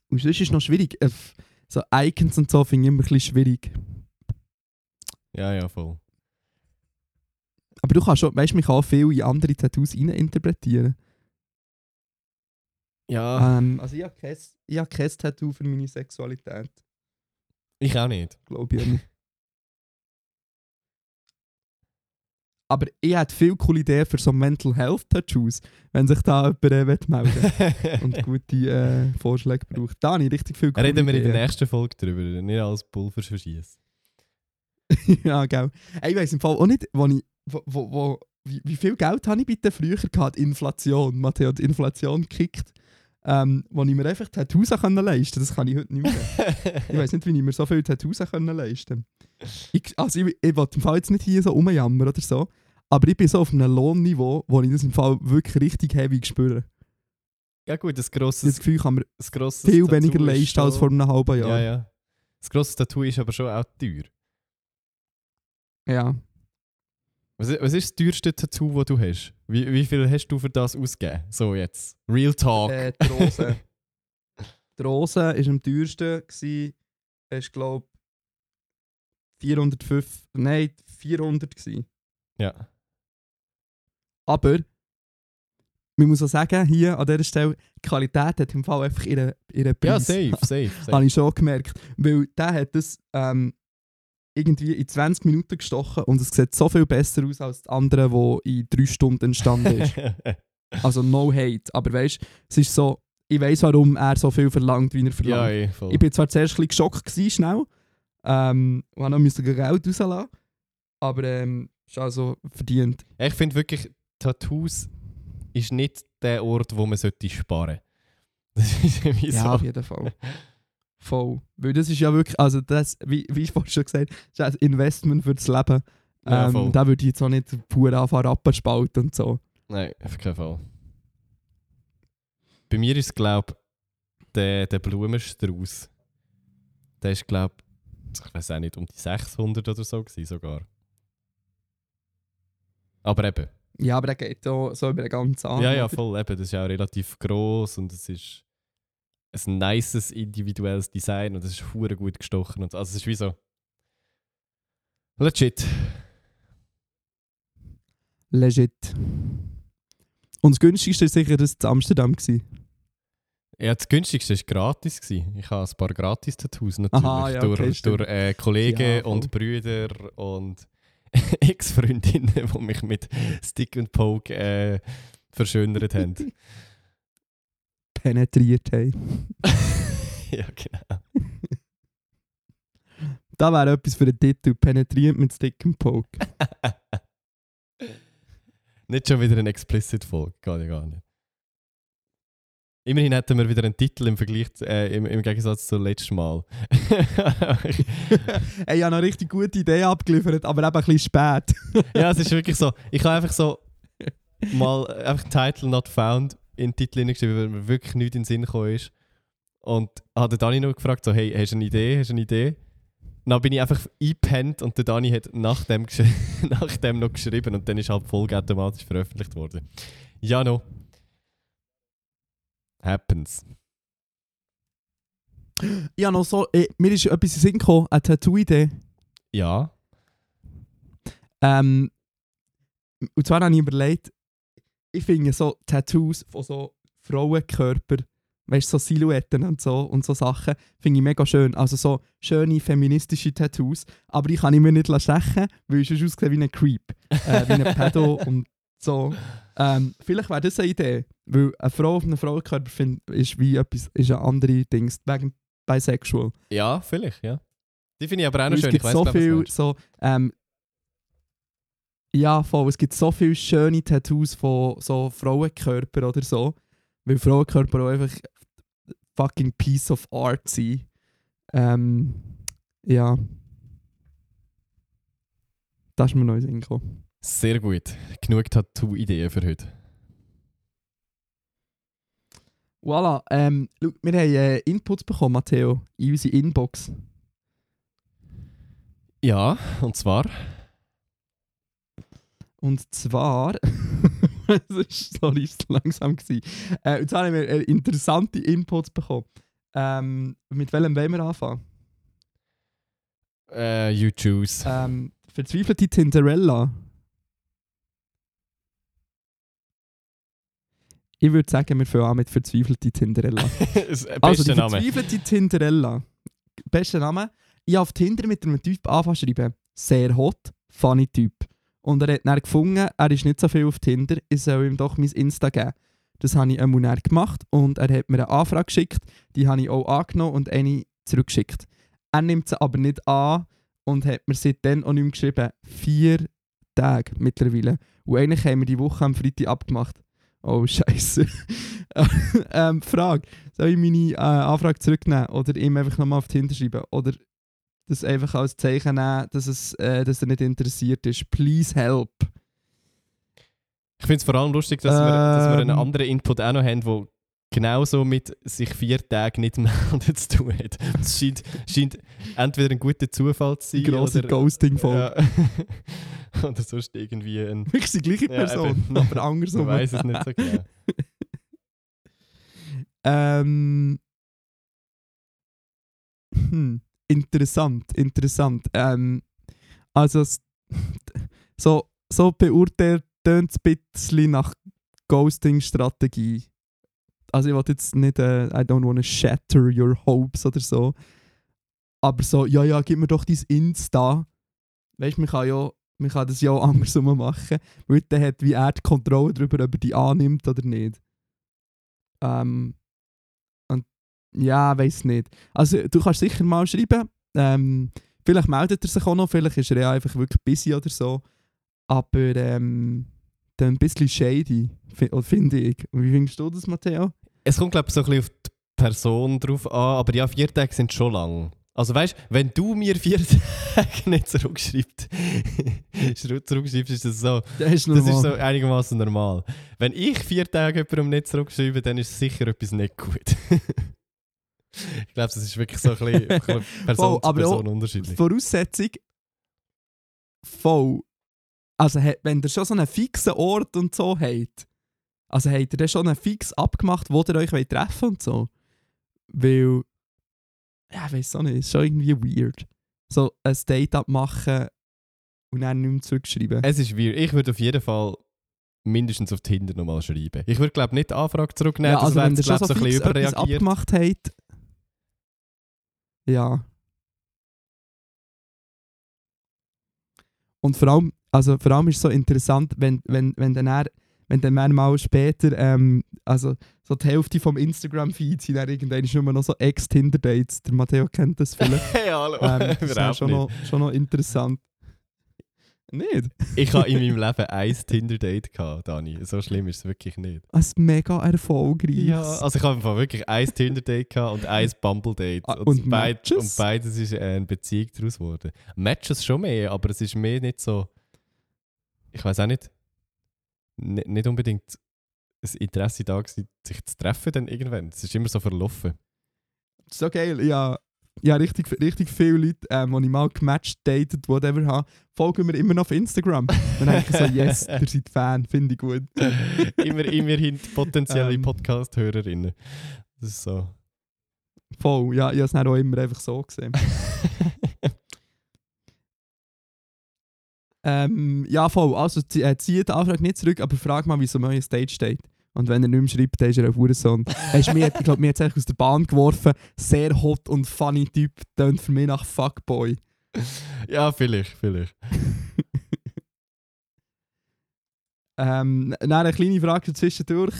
und sonst ist es noch schwierig. Äh, so Icons und so finde ich immer ein bisschen schwierig. ja, ja, voll. Aber du kannst schon, weißt du, man kann auch viel in andere Tattoos rein interpretieren. Ja, Ähm, also ich habe kein, ich habe kein Tattoo für meine Sexualität, ich auch nicht. glaube ich. nicht. Aber ich hätte viel coole Ideen für so Mental Health Tattoos, wenn sich da jemand äh, melden und gute äh, Vorschläge braucht. Dani, richtig viel coole Reden wir in der Ideen. nächsten Folge drüber, nicht als Pulver verschießen. ja. Ey, ich weiss im Fall auch nicht, wo ich, wo, wo, wo, wie, wie viel Geld habe ich bitte früher gehabt? Inflation, Matteo, die Inflation kickt. Ähm, wo ich mir einfach Tattoos können leisten Das kann ich heute nicht mehr. ich weiß nicht, wie ich mir so viele Tattoos können leisten ich, Also ich, ich will im Fall jetzt nicht hier so rumjammern oder so, aber ich bin so auf einem Lohnniveau, wo ich das im Fall wirklich richtig heavy spüre. ja gut, das habe das grosses, Gefühl, kann grosses viel Tattoo weniger ist leisten als vor einem halben Ja, Jahr. ja. Das grosse Tattoo ist aber schon auch teuer. ja. Was, was ist das teuerste Tattoo, das du hast? Wie, wie viel hast du für das ausgegeben? So jetzt. Real Talk. Äh, die Rose. die Rose war am teuersten. Gewesen. Es glaube 405. Nein, 400 gewesen. ja. Aber man muss auch sagen, hier an dieser Stelle, die Qualität hat im Fall einfach ihren, ihren ja, Preis. safe, safe. safe. Habe ich schon gemerkt. Weil der hat das ähm, irgendwie in 20 Minuten gestochen und es sieht so viel besser aus als das andere, wo in 3 Stunden entstanden ist. also no hate. Aber weißt du, es ist so, ich weiß warum er so viel verlangt, wie er ja, verlangt. eh, voll. Ich bin zwar zuerst ein bisschen geschockt gewesen, schnell. Ähm, und musste ich Geld rauslassen. Aber ähm, ist also verdient. Ich finde wirklich, Tattoos ist nicht der Ort, wo man sollte sparen Das ist irgendwie Ja, so. auf jeden Fall. Voll. Weil das ist ja wirklich, also das, wie, wie ich vorhin schon gesagt habe, ist ein Investment für das Leben. Ja. Ähm, da würde ich jetzt auch nicht pur anfangen, Rappen spalten und so. Nein, auf keinen Fall. Bei mir ist es, glaube ich, der, der Blumenstrauß. Der ist, glaube ich, ich weiß auch nicht, um die 600 oder so gewesen sogar. Aber eben. Ja, aber der geht auch so über den ganzen Arm. ja, ja, voll. Eben, das ist auch relativ gross und es ist ein nices individuelles Design und es ist hure gut gestochen. Und so. Also es ist wie so... Legit. Legit. Und das günstigste war sicher das in Amsterdam. Gewesen. Ja, das günstigste war gratis. Gewesen. Ich habe ein paar Gratis-Tattoos natürlich. Aha, ja, durch okay, stimmt. durch äh, Kollegen Ja, und Brüder und Ex-Freundinnen, die mich mit Stick and Poke äh, verschönert haben. Penetriert haben. ja, genau. Da wäre etwas für den Titel. Penetriert mit Stick and Poke. Nicht schon wieder eine Explicit-Folge, gar nicht. Immerhin hätten wir wieder einen Titel im Vergleich, äh, im, im Gegensatz zum letzten Mal. Ich habe eine richtig gute Idee abgeliefert, aber eben ein bisschen spät. ja, es ist wirklich so. Ich habe einfach so mal einfach Title not found in den Titel hineingeschrieben, weil mir wirklich nichts in den Sinn gekommen ist. Und habe Dani noch gefragt, so, hey, hast du eine Idee, hast du eine Idee? Dann bin ich einfach eingepennt und der Dani hat nach dem, nach dem noch geschrieben und dann ist halt Folge automatisch veröffentlicht worden. Ja, no. Happens. Habe noch so, eh, mir ist etwas in Sinn gekommen, eine Tattoo-Idee. Ja. Ähm, und zwar habe ich überlegt, ich finde so Tattoos von so Frauenkörper, weißt du, so Silhouetten und so und so Sachen, finde ich mega schön. Also so schöne feministische Tattoos. Aber ich kann ich mir nicht stechen, weil ich sonst aussehe wie ein Creep. Äh, wie ein Pedo und so. Ähm, vielleicht wäre das eine Idee, weil eine Frau auf einem Frauenkörper find, ist wie etwas, ist eine andere Dings, wegen bisexual. Ja, vielleicht, ja. Die finde ich aber auch noch schön. Es gibt ich weiss, so glaub, viel, so, ähm, ja, voll. Es gibt so viele schöne Tattoos von so Frauenkörper oder so. Weil Frauenkörper auch einfach fucking piece of art sind. Ähm, ja. Das ist mir noch in den Sinn gekommen. Sehr gut. Genug Tattoo-Ideen für heute. Voilà. Ähm, wir haben äh, Inputs bekommen, Matteo, in unsere Inbox. Ja, und zwar. Und zwar. Es ist, sorry, ist langsam gewesen. Äh, und zwar haben wir äh, interessante Inputs bekommen. Ähm, mit welchem wollen wir anfangen? Äh, you choose. Ähm, verzweifelte Tinderella. Ich würde sagen, wir fangen an mit verzweifelte Tinderella. Also, die Name. verzweifelte Tinderella. Bester Name. Ich habe auf Tinder mit einem Typ anfangen schreiben. Sehr hot, funny Typ. Und er hat dann gefunden, er ist nicht so viel auf Tinder, ich soll ihm doch mein Insta geben. Das habe ich einmal dann gemacht und er hat mir eine Anfrage geschickt, die habe ich auch angenommen und eine zurückgeschickt. Er nimmt sie aber nicht an und hat mir seitdem auch nicht mehr geschrieben. Vier Tage mittlerweile. Und eigentlich haben wir die Woche am Freitag abgemacht. Oh, Scheiße. ähm, Frage: Soll ich meine äh, Anfrage zurücknehmen oder ihm einfach nochmal auf Tinder schreiben? Oder das einfach als Zeichen nehmen, dass, es, äh, dass er nicht interessiert ist? Please help. Ich finde es vor allem lustig, dass, wir, dass wir einen Ähm. anderen Input auch noch haben, der genauso mit sich vier Tagen nicht melden zu tun hat. Es scheint, scheint entweder ein guter Zufall zu sein grosse Ghosting-Folge. ja. oder sonst irgendwie ein... Wirklich die gleiche Ja, Person, eben. aber Ich andersrum. weiß es nicht so genau. Ähm, hm, interessant, interessant. Ähm, also, so, so beurteilt tönt es ein bisschen nach Ghosting-Strategie. Also, ich will jetzt nicht, äh, I don't want to shatter your hopes oder so. Aber so, ja, ja, gib mir doch dein Insta. Weißt du, man kann ja. Man kann das ja auch andersrum machen, weil dann hat wie er die Kontrolle darüber, ob er die annimmt oder nicht. Ähm, ja, weiß nicht. Also du kannst sicher mal schreiben. Ähm, vielleicht meldet er sich auch noch, vielleicht ist er ja einfach wirklich busy oder so. Aber ähm, dann ein bisschen shady, finde ich. Wie findest du das, Matteo? Es kommt, glaube ich, so ein bisschen auf die Person drauf an, aber ja, vier Tage sind schon lang. Also weißt wenn du mir vier Tage nicht zurückschreibst, zurückschreibst, ist das so. Das ist Das ist so einigermaßen normal. Wenn ich vier Tage jemandem nicht zurückschreibe, dann ist sicher etwas nicht gut. ich glaube, das ist wirklich so ein bisschen, Person Voll, zu Person unterschiedlich. Voraussetzung voll. Also wenn ihr schon so einen fixen Ort und so habt, also habt ihr dann schon einen fix abgemacht, wo ihr euch wollt treffen und so? Weil, ja, ich weiß auch nicht, ist schon irgendwie weird. So ein Date abmachen und dann nicht mehr zurückschreiben. Es ist weird. Ich würde auf jeden Fall mindestens auf Tinder nochmal schreiben. Ich würde, glaube nicht die Anfrage zurücknehmen, ja, also das wenn ihr schon so so ein bisschen überreagiert. abgemacht habt, ja. Und vor allem, also vor allem ist es so interessant, wenn, wenn, wenn dann er, wenn dann er mal später, ähm, also so die Hälfte vom Instagram-Feed sind dann irgendwann nur noch so Ex-Tinder-Dates. Der Matteo kennt das vielleicht. Hey, hallo. ähm, das ist schon noch, schon noch interessant. Nicht? Ich habe in meinem Leben ein Tinder-Date gehabt, Dani. So schlimm ist es wirklich nicht. Ist mega erfolgreich. Ja, also ich habe wirklich ein Tinder-Date gehabt und ein Bumble-Date. Ah, und, und beid, und beides ist äh, eine Beziehung daraus geworden. Matches schon mehr, aber es ist mehr nicht so. Ich weiß auch nicht. Nicht unbedingt das Interesse da gewesen, sich zu treffen dann irgendwann. Es ist immer so verlaufen. so geil. Ja, ja richtig, richtig viele Leute, ähm, die ich mal gematcht, datet, whatever habe, folgen mir immer noch auf Instagram. Dann denke ich so, yes, ihr seid Fan, finde ich gut. immer, immerhin potenzielle Ähm. Podcast-Hörerinnen. Das ist so. Voll, ja, ich habe es auch immer einfach so gesehen. Ähm, ja, voll. Also, äh, ziehe die Anfrage nicht zurück, aber frag mal, wie so ein Stage steht. Und wenn er nicht mehr schreibt, dann ist er ein Hurensohn. Weisst du, mir Ich glaube, mir hat es aus der Bahn geworfen. Sehr hot und funny Typ. Tönt für mich nach Fuckboy. ja, vielleicht, vielleicht. Ähm, dann eine kleine Frage zwischendurch.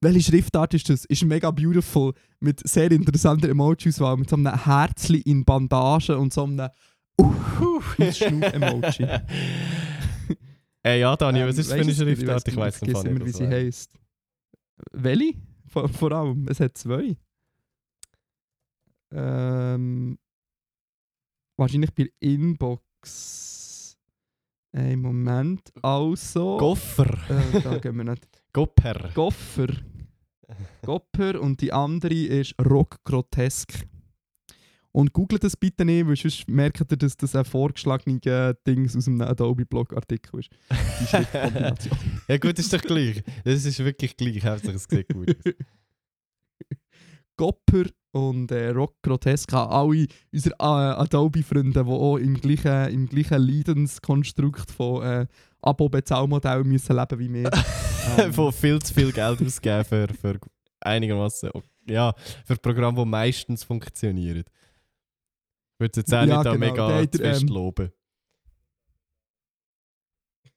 Welche Schriftart ist das? Ist mega beautiful, mit sehr interessanter Emoji-Auswahl, mit so einem Herzli in Bandagen und so einem Schnuf-Emoji. Äh, ja, Dani, Ähm, was ist das für eine Schriftart? Ich weiß nicht. immer, wie sie heisst. Welche? Vor, vor allem, es hat zwei. Ähm, wahrscheinlich bei Inbox. Ein Moment. Also. Goffer. äh, da gehen wir nicht. Gopper. Goffer. Gopper und die andere ist Rock Grotesk. Und googelt das bitte nicht, weil sonst merkt ihr, dass das ein vorgeschlagener Dings aus einem Adobe-Blog-Artikel ist. Die Schriftkombination. Ja gut, ist doch gleich. Das ist wirklich gleich. Hauptsache es sieht gut aus. Gopper und äh, Rock Grotesk haben alle unsere äh, Adobe-Freunde, die auch im gleichen, im gleichen Leidenskonstrukt von äh, Abo-Bezahlmodell müssen leben wie wir. Ähm, Von viel zu viel Geld ausgeben für, für einigermaßen ja, für Programme, die meistens funktionieren. Ich würde es jetzt auch Ja, nicht genau. mega Der zu fest ähm, loben.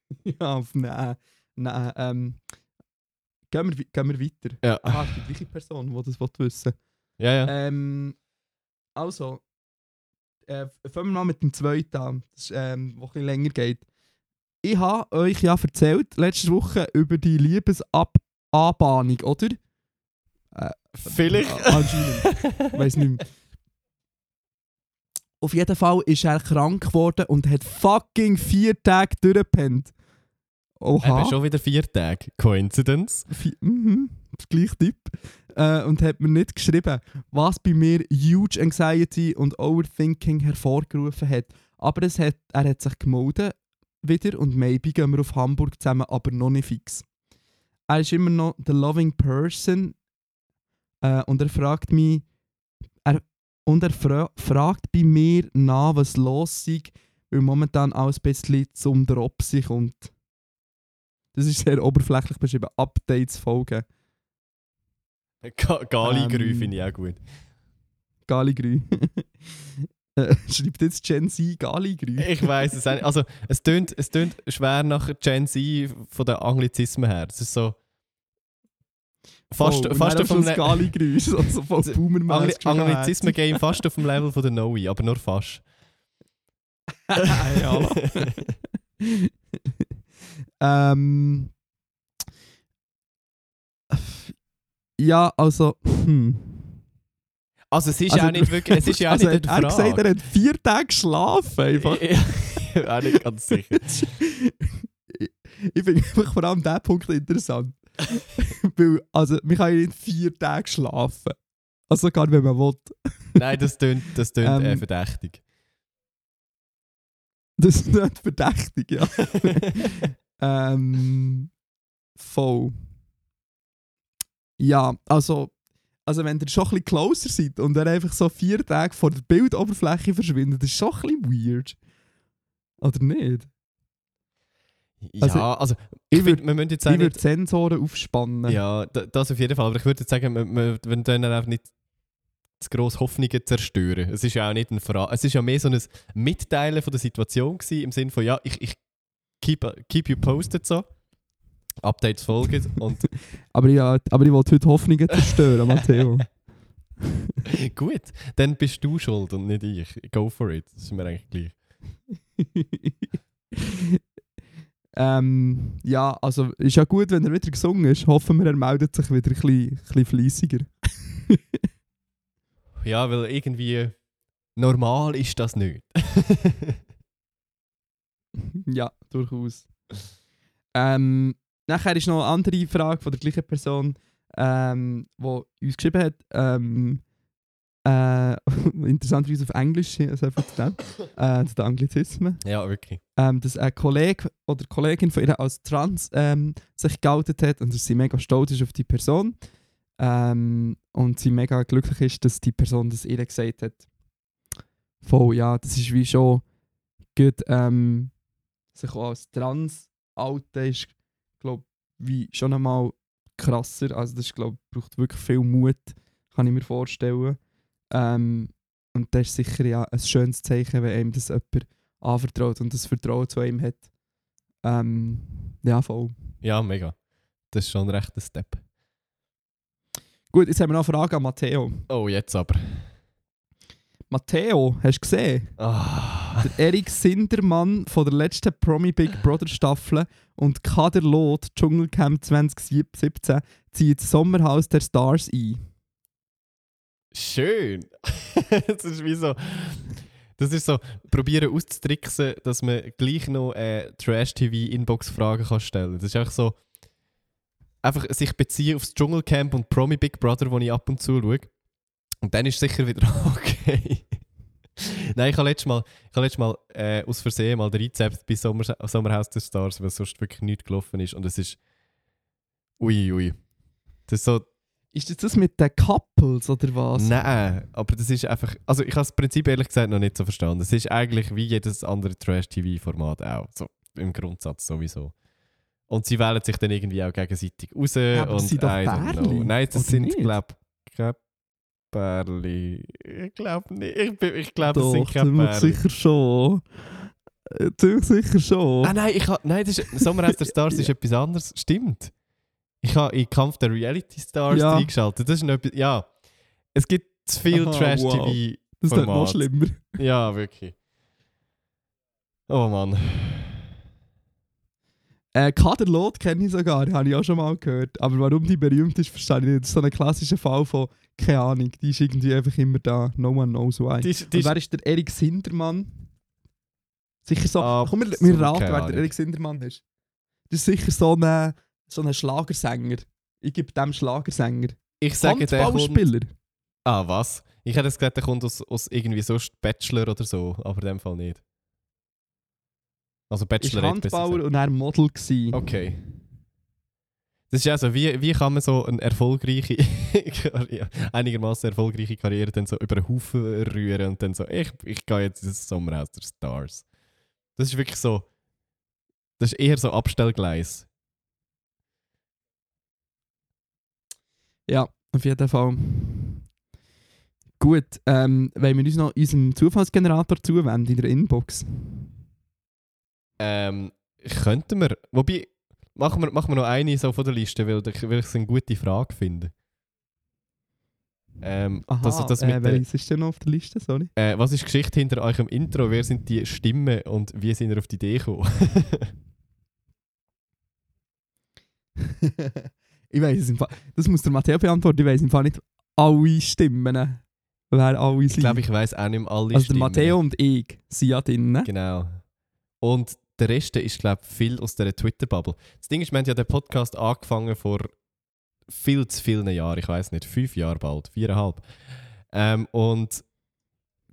ja, nein. Nein, ähm. Gehen wir, wi- gehen wir weiter. Ja. Ah, die gleiche Person, die das will wissen Ja, ja. Ähm, also, äh, fangen wir mal mit dem zweiten an, das ist, ähm, wo ein bisschen länger geht. Ich habe euch ja erzählt, letzte Woche, über die Liebesanbahnung, oder? Vielleicht. Äh, anscheinend. Weiß nicht mehr. Auf jeden Fall ist er krank geworden und hat fucking vier Tage durchgepennt. Oha. Eben schon wieder vier Tage. Coincidence. Vi- Mhm, der gleiche Typ. Äh, und hat mir nicht geschrieben, was bei mir huge Anxiety und Overthinking hervorgerufen hat. Aber es hat, er hat sich gemeldet wieder und maybe gehen wir auf Hamburg zusammen, aber noch nicht fix. Er ist immer noch the loving person äh, und er fragt mich, und er fra fragt bei mir nach, was los ist, weil momentan alles ein bisschen zum Dropsi kommt. Das ist sehr oberflächlich beschrieben. Updates folgen. Ga Gali-Grü Ähm. finde ich auch gut. Galigrü. Äh, Schreibt jetzt Gen Z Galigrü? Ich weiß es nicht. Also, es tönt, es tönt schwer nach Gen Z von den Anglizismen her. Es ist so. Fast, oh, fast auf dem Le Galigrü. so, so voll Boomer-mäßig. Anglizismen-Game fast auf dem Level von der Noe, aber nur fast. ja. ähm. Ja, also. Hm. Also, es ist Also, auch nicht wirklich. Es ist ja also, nicht er hat gesagt, er hat vier Tage geschlafen. Einfach. Ich bin auch nicht ganz sicher. ich finde vor allem diesen Punkt interessant. Weil, also, kann ja nicht vier Tage schlafen. Also, gar wenn man will. Nein, das tönt, das tönt äh, Ähm. verdächtig. Das ist nicht verdächtig, ja. ähm. Voll. Ja, also. Also, wenn ihr schon ein bisschen closer seid und er einfach so vier Tage vor der Bildoberfläche verschwindet, ist schon ein bisschen weird. Oder nicht? Ja, Also, also, ich, wir müssen jetzt Ich würde. Sensoren aufspannen. Ja, da- das auf jeden Fall. Aber ich würde jetzt sagen, wir, wir, wenn dann einfach nicht zu grosse Hoffnungen zerstören. Es ist ja auch nicht ein Fra Es ist ja mehr so ein Mitteilen von der Situation gewesen, im Sinne von, ja, ich, ich keep, keep you posted so. Updates folgen und Aber, ja, aber ich wollte heute Hoffnungen zerstören, Matteo. gut, dann bist du schuld und nicht ich. Go for it. Das ist mir eigentlich gleich. ähm, ja, also ist ja gut, wenn er wieder gesungen ist. Hoffen wir, er meldet sich wieder ein bisschen, fleissiger. Ja, weil irgendwie normal ist das nicht. ja, durchaus. Ähm, nachher ist noch eine andere Frage von der gleichen Person, ähm, die uns geschrieben hat. Ähm, äh, interessanterweise auf Englisch, also einfach zu dem, äh, zu den Anglizismen. ja, wirklich. ähm, dass ein Kollege oder Kollegin von ihr als trans ähm, sich geoutet hat und dass sie mega stolz ist auf die Person. Ähm, und sie mega glücklich ist, dass die Person das ihr gesagt hat. Voll, ja, das ist wie schon gut, ähm, sich auch als trans outen ist, glaube wie schon einmal krasser. Also das glaube braucht wirklich viel Mut, kann ich mir vorstellen. Ähm, und das ist sicher ja ein schönes Zeichen, wenn einem das jemand anvertraut und das Vertrauen zu ihm hat. Ähm, ja, voll. Ja, mega. Das ist schon ein Step. Gut, jetzt haben wir noch eine Frage an Matteo. Oh, jetzt aber. Matteo, hast du gesehen? Ah. Der Erik Sindermann von der letzten Promi Big Brother Staffel und Kader Loth Dschungelcamp 2017 zieht das Sommerhaus der Stars ein. Schön. das ist wie so. Das ist so, probieren auszutricksen, dass man gleich noch äh, Trash-TV-Inbox-Fragen kann stellen Das ist einfach so. Einfach sich beziehen aufs Dschungelcamp und Promi Big Brother, wo ich ab und zu schaue. Und dann ist sicher wieder okay. Nein, ich habe letztes Mal, ich habe letztes Mal äh, aus Versehen mal den Rezept bei Sommer, Sommerhaus der Stars, weil sonst wirklich nichts gelaufen ist. Und es ist. Ui, ui. Das ist so Ist das das mit den Couples oder was? Nein, aber das ist einfach. Also, ich habe das Prinzip ehrlich gesagt noch nicht so verstanden. Es ist eigentlich wie jedes andere Trash-TV-Format auch. So, Im Grundsatz sowieso. Und sie wählen sich dann irgendwie auch gegenseitig raus. aber das und sind doch Bärli. Nein, das sind, glaube ich, Bärli. Ich glaube nicht. Ich, ich glaube, das sind keine das Bärli. sicher schon. Ziemlich sicher schon. Ah nein, ich nein, das ist, Sommerhaus der Stars ist etwas anderes. Stimmt. Ich habe in Kampf der Reality Stars Ja. eingeschaltet. Das ist noch ja. Es gibt zu viel Trash-TV. das ist noch schlimmer. Ja, wirklich. Oh Mann. Äh, Kaderlot kenne ich sogar, habe ich auch schon mal gehört. Aber warum die berühmt ist, verstehe ich nicht. Das ist so ein klassischer Fall von, keine Ahnung, die ist irgendwie einfach immer da. No one knows why. Die ist, die Und wer ist der Erik Sindermann? Sicher so. Absolut Komm, wir, wir raten, wer der Erik Sindermann ist. Das ist sicher so ein, so ein Schlagersänger. Ich gebe dem Schlagersänger. ich sage, der kommt... Ah, was? Ich hätte jetzt gesagt, der kommt aus, aus irgendwie so Bachelor oder so, aber in dem Fall nicht. Also Ist Bachelor Handballer und er Model gewesen. Okay. Das ist also, wie, wie kann man so eine erfolgreiche, Karriere- einigermaßen erfolgreiche Karriere dann so über den Haufen rühren und dann so, ich, ich gehe jetzt ins Sommerhaus der Stars. Das ist wirklich so, das ist eher so Abstellgleis. Ja, auf jeden Fall. Gut, ähm, wollen wir uns noch unserem Zufallsgenerator zuwenden in der Inbox? Ähm, könnten wir, wobei, machen wir, machen wir noch eine so von der Liste, weil, ich- weil ich es eine gute Frage finde. Ähm, Aha, das, das äh, welches ist denn noch auf der Liste? Sorry. äh, was ist die Geschichte hinter eurem Intro? Wer sind die Stimmen und wie sind ihr auf die Idee gekommen? ich weiß es im Fall. Das muss der Matteo beantworten. Ich weiß im Fall nicht alle Stimmen. Wer alle ich sind. glaube, ich weiß auch nicht mehr alle also der Stimmen. Matteo und ich sind ja drin. Genau. Und der Rest ist, glaube ich, viel aus dieser Twitter-Bubble. Das Ding ist, wir haben ja den Podcast angefangen vor viel zu vielen Jahren. Ich weiß nicht, fünf Jahre bald, viereinhalb. Ähm, und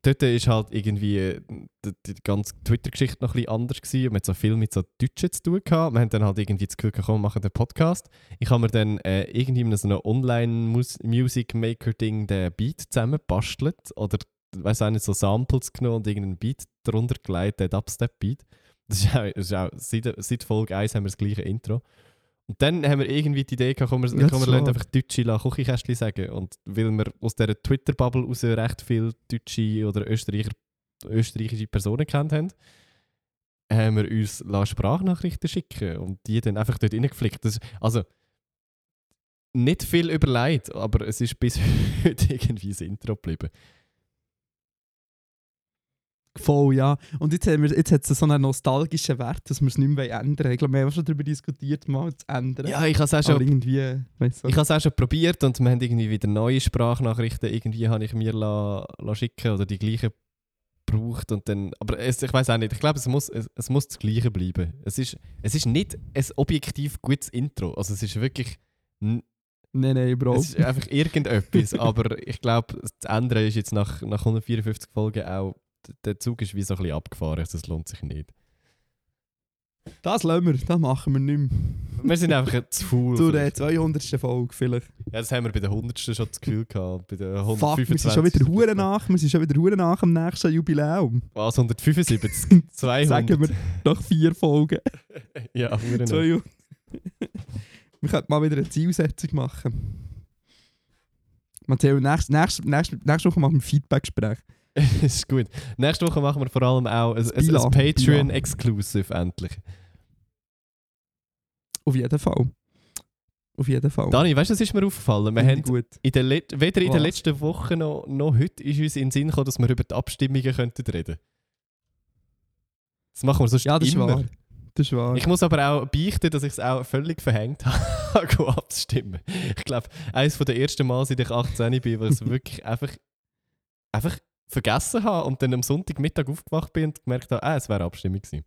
dort ist halt irgendwie äh, die, die ganze Twitter-Geschichte noch ein bisschen anders gewesen. Man hat so viel mit so Deutschen zu tun gehabt. Wir haben dann halt irgendwie das Gefühl gehabt, machen den Podcast. Ich habe mir dann äh, irgendwie in so einem Online-Music-Maker-Ding den Beat zusammengebastelt oder weiß auch nicht, so Samples genommen und irgendeinen Beat darunter gelegt, den Dubstep-Beat. Das ist auch, das ist auch seit, seit Folge 1 haben wir das gleiche Intro. Und dann haben wir irgendwie die Idee gehabt, komm, wir, Ja, komm, wir einfach Deutsche la Küchenkästchen sagen. Und weil wir aus dieser Twitter-Bubble raus recht viele deutsche oder Österreicher, österreichische Personen kennt haben, haben wir uns Sprachnachrichten schicken und die dann einfach dort reingeflickt. Das, also, nicht viel überlegt, aber es ist bis heute irgendwie das Intro geblieben. Voll, ja. Und jetzt, haben wir, jetzt hat es so einen nostalgischen Wert, dass wir es nicht mehr ändern wollen. Ich glaube, wir haben schon darüber diskutiert, mal zu ändern. Ja, ich habe es auch schon irgendwie, weißt du. Ich habe es auch schon probiert und wir haben irgendwie wieder neue Sprachnachrichten irgendwie habe ich mir la, la schicken oder die gleichen gebraucht und dann, aber es, ich weiß auch nicht, ich glaube es muss, es, es muss das Gleiche bleiben. Es ist, es ist nicht ein objektiv gutes Intro, also es ist wirklich, Nein, nein, Bro. es ist einfach irgendetwas, aber ich glaube das Ändern ist jetzt nach, nach 154 Folgen auch, der Zug ist wie so ein bisschen abgefahren, also das lohnt sich nicht. Das lassen wir, das machen wir nicht mehr. Wir sind einfach zu faul. Zu der vielleicht. 200. Folge vielleicht. Ja, das haben wir bei der 100. schon das Gefühl gehabt, bei der Fuck, 125. wir sind schon wieder hure nach, wir sind schon wieder hure nach am nächsten Jubiläum. Was, 175? 200? Sagen wir nach vier Folgen. Ja, wir nicht. 200. wir könnten mal wieder eine Zielsetzung machen. Matteo, nächste, nächste, nächste, nächste Woche machen wir ein Feedback-Gespräch. ist gut. Nächste Woche machen wir vor allem auch ein, ein, ein Patreon-Exclusive endlich. Auf jeden Fall. Auf jeden Fall. Dani, weißt du, was ist mir aufgefallen? Wir haben gut. in der Let weder in der Was? letzten Woche noch, noch heute ist uns in den Sinn gekommen, dass wir über die Abstimmungen könnten reden Das machen wir sonst Ja, das ist immer. wahr. Das ist wahr. Ich muss aber auch beichten, dass ich es auch völlig verhängt habe, abzustimmen. Ich glaube, eines der ersten Mal, seit ich 18 bin, ich es wirklich einfach, einfach vergessen habe und dann am Sonntagmittag aufgewacht bin und gemerkt habe, ah, es wäre Abstimmung gewesen.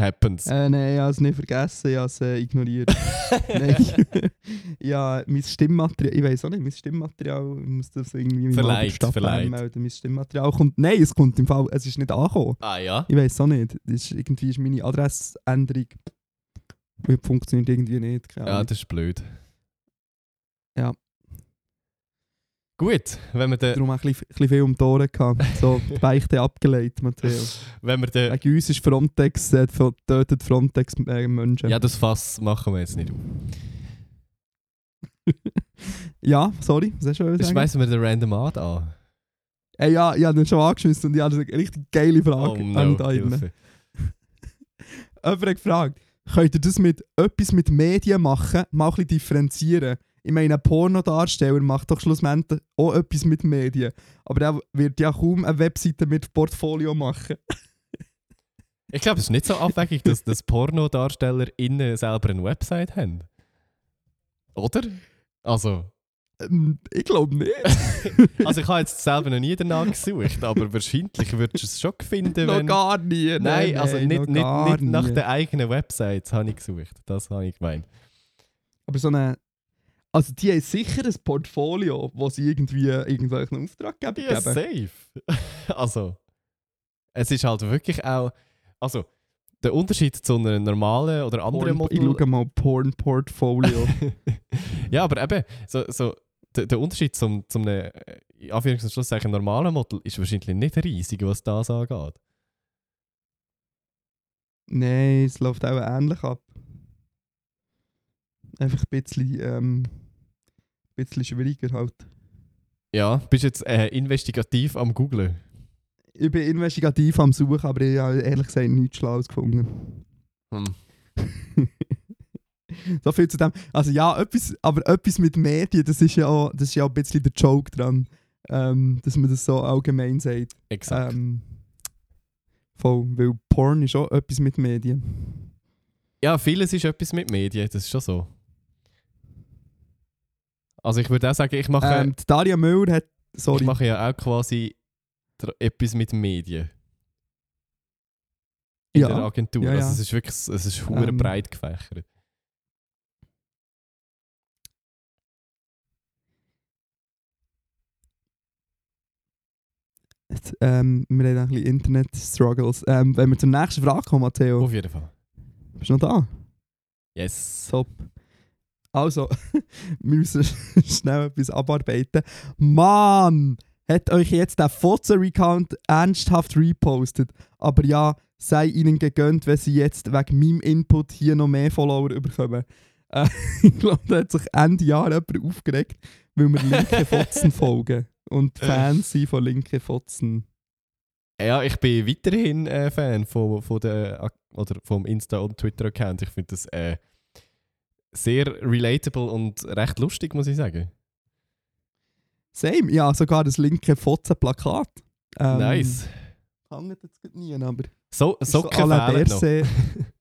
Happens. Äh, nein, ich habe es nicht vergessen, ich habe es äh, ignoriert. nein. ja, mein Stimmmaterial, ich weiß auch nicht, mein Stimmmaterial, ich muss das irgendwie mit Verleiht, Stadt Bern verleiht. melden. Mein Stimmmaterial kommt, nein, es kommt im Fall, es ist nicht angekommen. Ah ja? Ich weiß auch nicht, das ist, irgendwie ist meine Adressänderung, funktioniert irgendwie nicht. Ja, das ist blöd. Ja. Gut, wenn wir den, Darum auch ein bisschen, viel um die Ohren gehabt. So, die Beichte abgelegt, Matteo. wenn wir den, Wegen uns ist Frontex, äh, tötet Frontex äh, Menschen. ja, das Fass machen wir jetzt nicht auf. Ja, sorry, was hast du sagen? schmeißen wir den Random Ad an. Hey, ja, ich habe den schon angeschmissen und ich habe eine richtig geile Frage Oh an no, da innen. Hilfe. Jemand hat gefragt, könnt ihr das mit etwas mit Medien machen, mal ein bisschen differenzieren? Ich meine, ein Pornodarsteller macht doch schlussendlich auch etwas mit Medien. Aber der wird ja kaum eine Webseite mit Portfolio machen. Ich glaube, es ist nicht so abwegig, dass, dass PornodarstellerInnen selber eine Website haben. Oder? Also, Ähm, ich glaube nicht. also ich habe jetzt selber noch nie danach gesucht, aber wahrscheinlich würdest du es schon finden, noch wenn... gar nie. Nein, also nein, nicht, noch nicht, nicht nach den eigenen Websites habe ich gesucht. Das habe ich gemeint. Aber so eine. Also, die haben sicher ein Portfolio, wo sie irgendwie irgendwelchen Auftraggeber Ja, geben. safe. also, es ist halt wirklich auch... Also, der Unterschied zu einer normalen oder anderen Porn, ich Model... schaue mal Porn-Portfolio. ja, aber eben, so, so, der, der Unterschied zum, zum einem, äh, in Anführungs- und Schlusszeichen, normalen Model ist wahrscheinlich nicht riesig, was das angeht. Nein, es läuft auch ähnlich ab. Einfach ein bisschen, ähm, ein bisschen schwieriger halt. Ja, bist jetzt äh, investigativ am Googlen. Ich bin investigativ am Suchen, aber ich habe ehrlich gesagt nichts Schlaues gefunden. Hm. so viel zu dem. Also ja, etwas, aber etwas mit Medien, das ist ja auch, das ist ja auch ein bisschen der Joke dran, ähm, dass man das so allgemein sagt. Exakt. Ähm, voll, weil Porn ist auch etwas mit Medien. Ja, vieles ist etwas mit Medien, das ist schon so. Also ich würde auch sagen, ich mache, Ähm, die Daria Müller hat, ich sorry, mache ja auch quasi etwas mit Medien. In Ja. der Agentur. Ja, ja. Also es ist wirklich, es ist Ähm. breit gefächert. Ähm, wir haben ein bisschen Internet-Struggles. Ähm, wenn wir zur nächsten Frage kommen, Matteo, Auf jeden Fall. bist du noch da? Yes. Top. Also, wir müssen schnell etwas abarbeiten. Mann! Hat euch jetzt der Fotzer-Account ernsthaft repostet. Aber ja, sei ihnen gegönnt, wenn sie jetzt wegen meinem Input hier noch mehr Follower bekommen. Äh, ich glaube, da hat sich Ende Jahr jemand aufgeregt, weil wir linke Fotzen folgen. Und Fans sind von linke Fotzen. Ja, ich bin weiterhin äh, Fan von, von der, oder vom Insta- und Twitter-Account. Ich finde das äh, sehr relatable und recht lustig, muss ich sagen. Same, ja, sogar das linke Fotzen-Plakat. Ähm, nice. Hängt jetzt nie, aber... So, Socken la fehlen noch.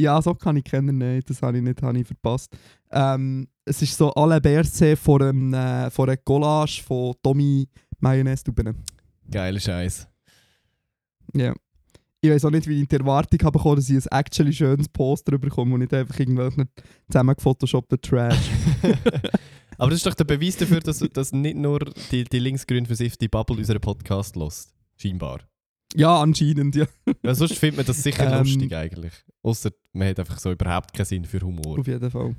Ja, so kann ich kennen, nein, das habe ich nicht habe ich verpasst. Ähm, es ist so alle Berse vor, einem, äh, vor einer Collage von Tommy Mayonnaise tuben. Geiler Scheiß. Ja. Ich weiß auch nicht, wie ich die Erwartung habe bekommen, dass ich ein actually schönes Poster bekomme und nicht einfach irgendwelchen zusammengefotoshoppten Trash. Aber das ist doch der Beweis dafür, dass, dass nicht nur die, die linksgrün versiffte Bubble unseren Podcast lost. Scheinbar. ja, anscheinend, ja. Weil sonst findet man das sicher Ähm. lustig eigentlich. Außer man hat einfach so überhaupt keinen Sinn für Humor. Auf jeden Fall.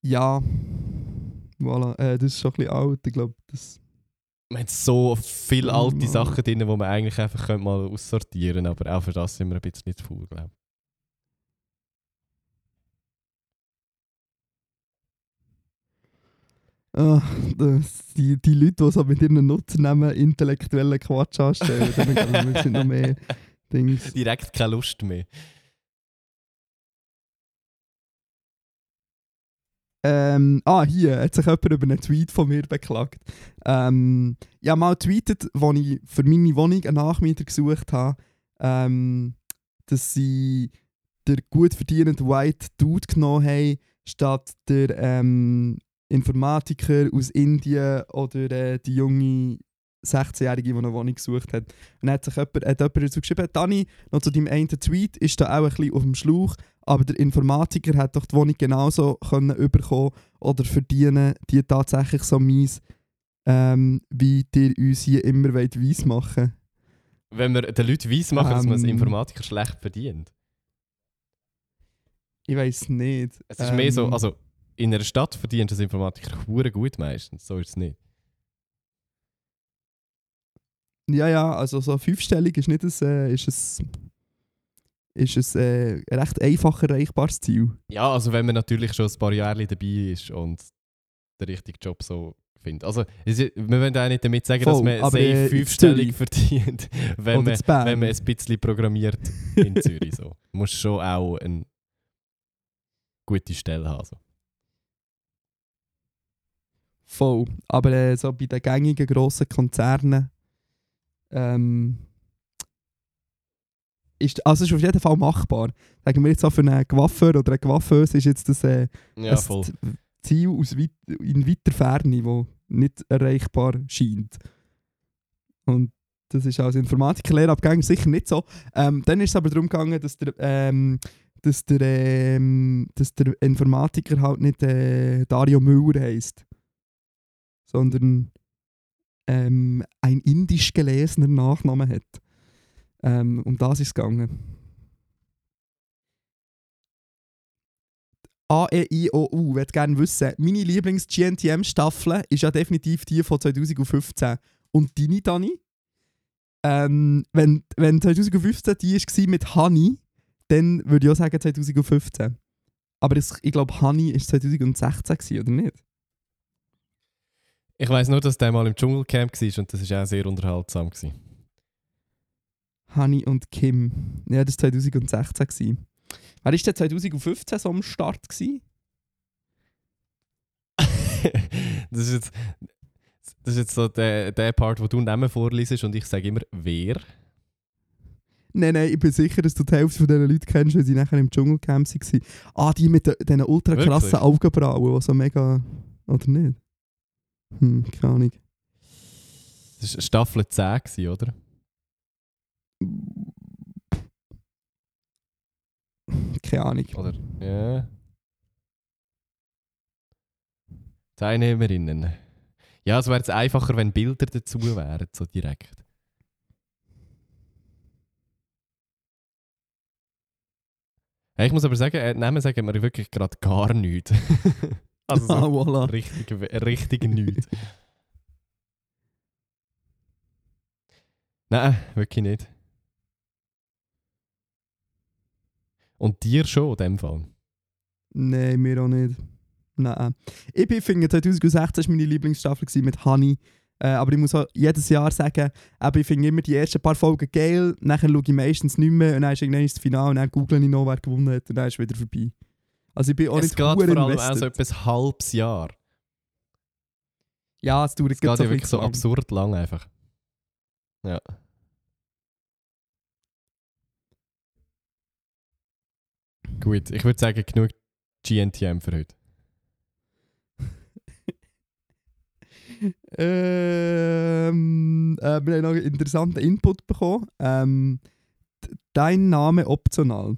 Ja. Voilà, äh, das ist schon ein bisschen alt, ich glaube, das... Man hat so viele Oh alte Mann. Sachen drin, die man eigentlich einfach könnte mal aussortieren könnte, aber auch für das sind wir ein bisschen zu faul, glaube ich. Ah, das, die, die Leute, die so mit ihren Nutzernamen intellektuellen Quatsch anstellen, dann ich, sind noch mehr Dings. Direkt keine Lust mehr. Ähm, ah, hier hat sich jemand über einen Tweet von mir beklagt. Ähm, ich habe mal getweetet, als ich für meine Wohnung einen Nachmieter gesucht habe, ähm, dass sie den gut verdienenden White Dude genommen haben, statt der ähm, Informatiker aus Indien oder äh, die junge 16-Jährige, die eine Wohnung gesucht hat. Und dann hat sich jemand, hat jemand dazu geschrieben, Dani, noch zu deinem einen Tweet ist da auch ein bisschen auf dem Schlauch, aber der Informatiker hat doch die Wohnung genauso können überkommen oder verdienen, die tatsächlich so mies, ähm, wie ihr uns hier immer weiss machen Wenn wir den Leuten weiss machen, dass man als Ähm. Informatiker schlecht verdient. Ich weiß nicht. Es ist mehr so, Ähm, also in einer Stadt verdient das Informatiker gut meistens, so ist es nicht. Ja, ja, also so fünfstellig ist nicht ein, äh, ist es ist es äh, ein recht einfach erreichbares Ziel. Ja, also wenn man natürlich schon ein paar Jahre dabei ist und den richtigen Job so finde. Also, es wir wollen auch nicht damit sagen, Voll, dass man safe äh, fünfstellig verdient, wenn man, wenn man ein bisschen programmiert in Zürich. So. Du musst schon auch eine gute Stelle haben. So. Voll. Aber äh, so bei den gängigen grossen Konzernen ähm, ist, also ist auf jeden Fall machbar. Sagen wir jetzt auch für einen Coiffeur oder eine Coiffeuse ist jetzt das äh, Ja, ein Ziel aus weit, in weiter Ferne, wo nicht erreichbar scheint. Und das ist als Informatiker-Lehrabgänger sicher nicht so. Ähm, dann ist es aber darum gegangen, dass der, ähm, dass der, ähm, dass der Informatiker halt nicht äh, Dario Müller heisst, sondern ähm, ein indisch gelesener Nachname hat. Ähm, um das ist es gegangen. A, E, I, O, U, würde gerne wissen. Meine Lieblings-GNTM-Staffel ist ja definitiv die von 2015. Und deine, Dani? Ähm, wenn, wenn 2015 die war mit Honey, dann würde ich auch sagen 2015. Aber es, ich glaube, Honey war 2016, gewesen, oder nicht? Ich weiß nur, dass der mal im Dschungelcamp war und das war auch sehr unterhaltsam. Gewesen. Honey und Kim. Ja, das war 2016. Gewesen. Wer war denn 2015 so am Start? Gewesen? das, ist jetzt, das ist jetzt so der, der Part, wo du Namen vorliest und ich sage immer, wer. Nein, nein, ich bin sicher, dass du die Hälfte von diesen Leuten kennst, weil sie nachher im Dschungelcamp waren. Ah, die mit de- diesen ultra krassen? Augenbrauen, die so mega... Oder nicht? Hm, keine Ahnung. Das war Staffel 10, gewesen, oder? Keine Ahnung. Oder? Ja. Teilnehmerinnen. Ja, es wäre jetzt einfacher, wenn Bilder dazu wären, so direkt. Ich muss aber sagen, äh, Namen sagen wir wirklich gerade gar nichts. also so ah, voilà. richtig, richtig nichts. Nein, wirklich nicht. Und dir schon in dem Fall. Nein, mir auch nicht. Nein. Ich finde 2016 war meine Lieblingsstaffel mit Honey. Äh, aber ich muss auch jedes Jahr sagen, eben, ich finde immer die ersten paar Folgen geil, nachher schaue ich meistens nicht mehr und dann ist irgendwann das Finale und dann google ich noch, wer gewonnen hat und dann ist es wieder vorbei. Also ich bin auch es nicht geht vor allem auch so etwas halbes Jahr. Ja, es dauert Es geht so ja wirklich so lang. absurd lang einfach. Ja. Gut, ich würde sagen, genug GNTM für heute. Ähm, äh, wir haben noch einen interessanten Input bekommen. Ähm, dein Name optional.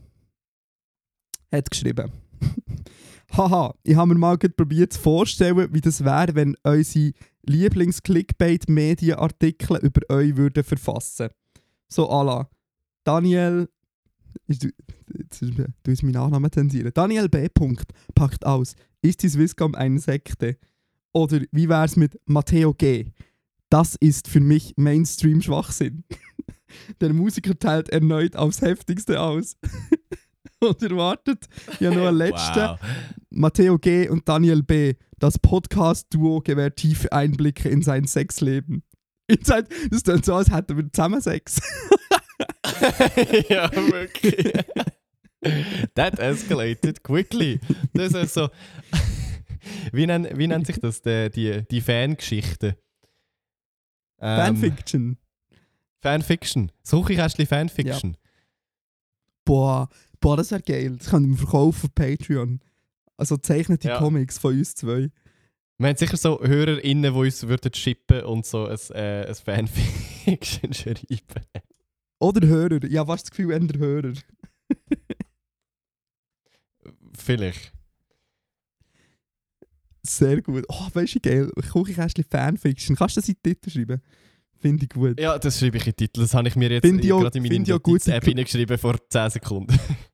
Hat geschrieben. Haha, ich habe mir mal probiert zu vorstellen, wie das wäre, wenn unsere Lieblings-Clickbait-Medienartikel über euch würden verfassen. So à la Daniel. Ist, jetzt ist, du hast meinen Nachnamen zensieren. Daniel B. Packt aus. Ist die Swisscom eine Sekte? Oder wie wär's mit Matteo G? Das ist für mich Mainstream-Schwachsinn. Der Musiker teilt erneut aufs Heftigste aus. Oder wartet, ja noch ein letzter. Wow. Matteo G. und Daniel B. Das Podcast-Duo gewährt tiefe Einblicke in sein Sexleben. In sein, das klingt so, als hätten wir zusammen Sex. ja, wirklich. That escalated quickly. Das ist so. wie, nennt, wie nennt sich das, die, die, die Fangeschichte? Ähm, Fanfiction. Fanfiction. Suche Fanfiction. Boah, boah, das wäre geil. Das können wir verkaufen auf Patreon. Also zeichnete Ja. Comics von uns zwei. Wir haben sicher so HörerInnen, die uns würden shippen und so ein, äh, ein Fanfiction schreiben. Oder Hörer. Ja, was das Gefühl, der Hörer. Vielleicht. Sehr gut. Oh, weißt du, geil. Küchenkästchen Fanfiction. Kannst du das in den Titel schreiben? Finde ich gut. Ja, das schreibe ich in den Titel. Das habe ich mir jetzt gerade in meine. Notiz-App hineingeschrieben vor 10 Sekunden.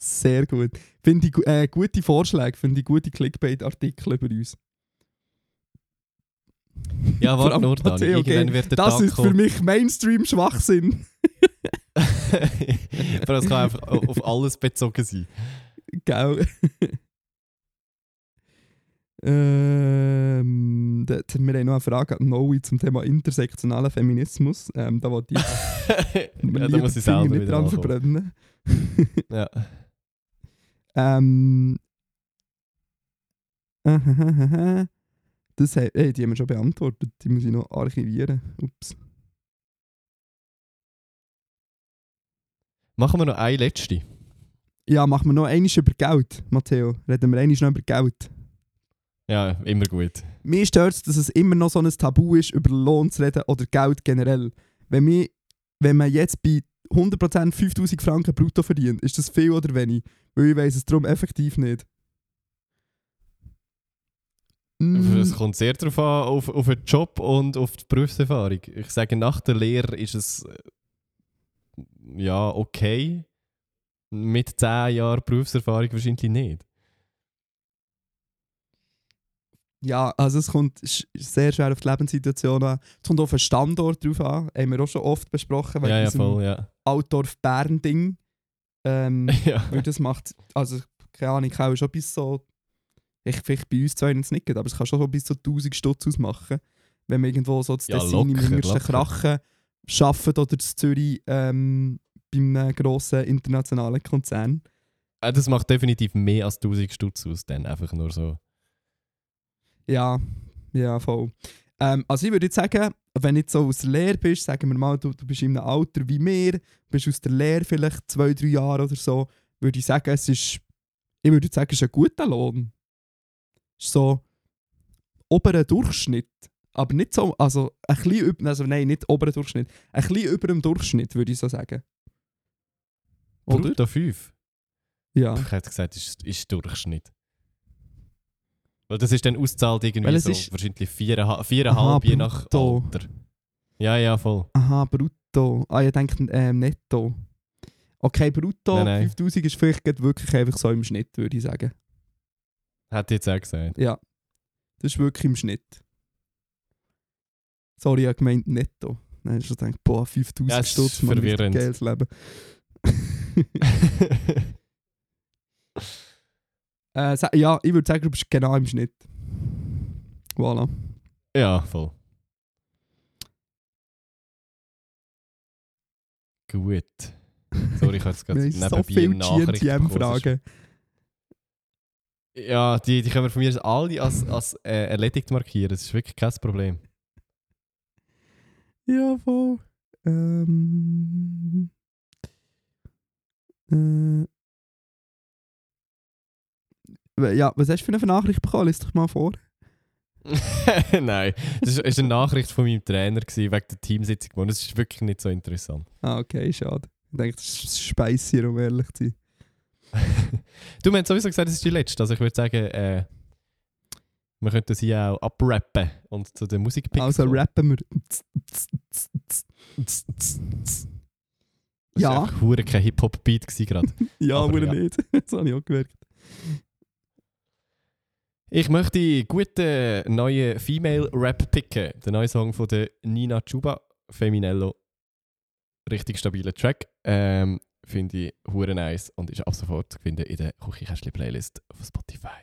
Sehr gut. Finde ich äh, gute Vorschläge, finde ich gute Clickbait-Artikel über uns. Ja, warte nur, Irgendwann wird der Das Tag ist für kommen. mich Mainstream-Schwachsinn. Aber es kann einfach au- auf alles bezogen sein. Gell? ähm, äh, wir haben noch eine Frage an Noe zum Thema intersektionalen Feminismus. Ähm, da wollte ich ja, da muss ich selber nicht dran ankommen. verbrennen. Ja. Ähm. Das he- ey, die haben wir schon beantwortet. Die muss ich noch archivieren. Ups. Machen wir noch eine letzte. Ja, machen wir noch einiges über Geld, Matteo. Reden wir einiges noch über Geld. Ja, immer gut. Mir stört es, dass es immer noch so ein Tabu ist, über Lohn zu reden oder Geld generell. Wenn, wir, wenn man jetzt bei 100% 5000 Franken brutto verdient, ist das viel oder wenig? Weil ich weiss es darum effektiv nicht. Mm, Es kommt sehr darauf an, auf, auf den Job und auf die Berufserfahrung. Ich sage, nach der Lehre ist es äh, ja okay. Mit 10 Jahren Berufserfahrung wahrscheinlich nicht. Ja, also es kommt sehr schwer auf die Lebenssituation an. Es kommt auf den Standort drauf an. Haben wir auch schon oft besprochen, wegen Ja, ja, voll, ja. Altdorf-Bern-Ding. Ähm, ja. weil das macht, also keine Ahnung, kann auch schon bis so, ich vielleicht bei uns zwei jetzt nicht, aber es kann schon so bis zu 1000 Stutz ausmachen, wenn man irgendwo so das Ja, Tessin im locker. Krachen arbeitet oder in Zürich ähm, bei einem grossen internationalen Konzern. Äh, Das macht definitiv mehr als 1000 Stutz aus, dann einfach nur so. Ja, ja, voll. Ähm, also ich würde jetzt sagen, wenn du jetzt so aus der Lehre bist, sagen wir mal, du, du bist in einem Alter wie mir, bist aus der Lehre vielleicht zwei, drei Jahre oder so, würde ich sagen, es ist, ich würde sagen, es ist ein guter Lohn. Ist so oberer Durchschnitt. Aber nicht so, also ein bisschen über, also nein, nicht oberer Durchschnitt, ein bisschen über dem Durchschnitt, würde ich so sagen. Oder? Brutto 5. Ja. Ich hätte gesagt, ist, ist Durchschnitt. Weil das ist dann auszahlt irgendwie Weil so ist- wahrscheinlich 4,5 Aha, je nach. Alter. Ja, ja, voll. Aha, brutto. Ah, ich denke ähm, netto. Okay, brutto, Nein, nein. 5000 ist vielleicht wirklich einfach so im Schnitt, würde ich sagen. Hätte ich jetzt auch gesagt. Ja, das ist wirklich im Schnitt. Sorry, ich habe gemeint netto. Hast du gedacht, boah, 5000 Ja, Stutz, richtig verwirrend. geiles Leben. äh, ja, ich würde sagen, du bist genau im Schnitt. Voilà. ja, voll. Gut. Sorry, ich habe jetzt gerade nebenbei so viele. GNTM-Fragen. Ja, die, die können wir von mir alle als, als äh, erledigt markieren. Das ist wirklich kein Problem. Ja, voll. Ähm. Äh. Ja, was hast du für eine Nachricht bekommen? Lies doch mal vor. Nein, das war eine Nachricht von meinem Trainer gewesen, wegen der Teamsitzung. Und das ist wirklich nicht so interessant. Ah, okay, schade. Ich denke, das ist speissier, um ehrlich zu sein. Du hast sowieso gesagt, das ist die letzte. Also ich würde sagen, äh, wir könnten sie auch abrappen und zu der Musik picken. Also rappen wir. Ja. Das war hure kein Hip-Hop-Beat gerade. Ja, aber ja. nicht. Das habe ich auch gemerkt. Ich möchte guten neuen Female-Rap picken. Der neue Song von der Nina Chuba, Feminello. Richtig stabiler Track. Ähm, Finde ich hure nice und ist ab sofort zu finden in der Küchenkästchen-Playlist auf Spotify.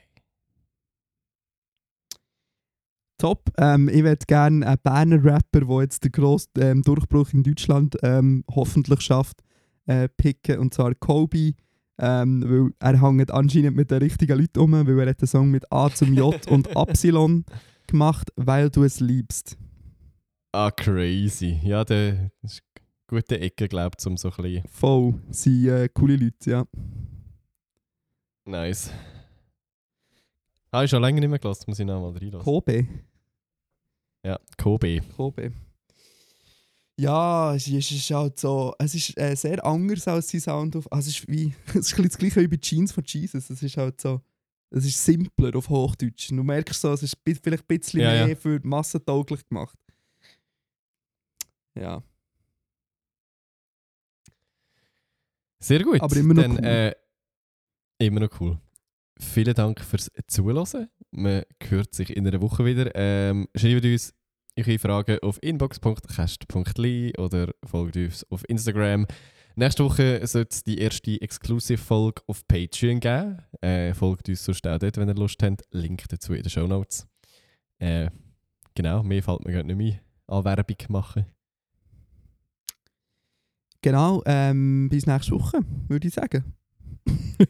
Top. Ähm, ich würde gerne einen Berner Rapper, der jetzt den grossen ähm, Durchbruch in Deutschland ähm, hoffentlich schafft, äh, picken. Und zwar Kobe. Ähm, weil er hängt anscheinend mit den richtigen Leuten um, weil er hat einen Song mit A zum J und Epsilon gemacht, weil du es liebst. Ah, crazy. Ja, der ist eine gute Ecke, glaube ich, um so ein bisschen Voll. sind äh, coole Leute, ja. nice. Ah, ich schon länger nicht mehr gelassen, muss ich noch mal reinlassen. Kobe. Ja, Kobe. Kobe. Ja, es ist, es ist halt so, es ist äh, sehr anders als sein Sound auf, also es ist wie, es ist das gleiche wie bei Jeans von Jesus, es ist halt so, es ist simpler auf Hochdeutsch. Du merkst so, es ist vielleicht ein bisschen Ja, ja. mehr für massentauglich gemacht. Ja. Sehr gut. Aber immer noch Dann, cool. Äh, immer noch cool. Vielen Dank fürs Zuhören. Man hört sich in einer Woche wieder. Ähm, schreibt uns eure Fragen auf inbox.cast.li oder folgt uns auf Instagram. Nächste Woche soll es die erste Exclusive-Folge auf Patreon geben. Äh, folgt uns sonst auch dort, wenn ihr Lust habt. Link dazu in den Show Notes. Äh, genau, mir fällt mir gerade nicht mehr an Werbung machen. Genau, ähm, bis nächste Woche, würde ich sagen.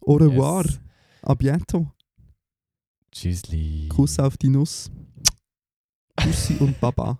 Au revoir. Yes. A bientôt. Tschüssli. Kuss auf die Nuss. Bussi und Baba.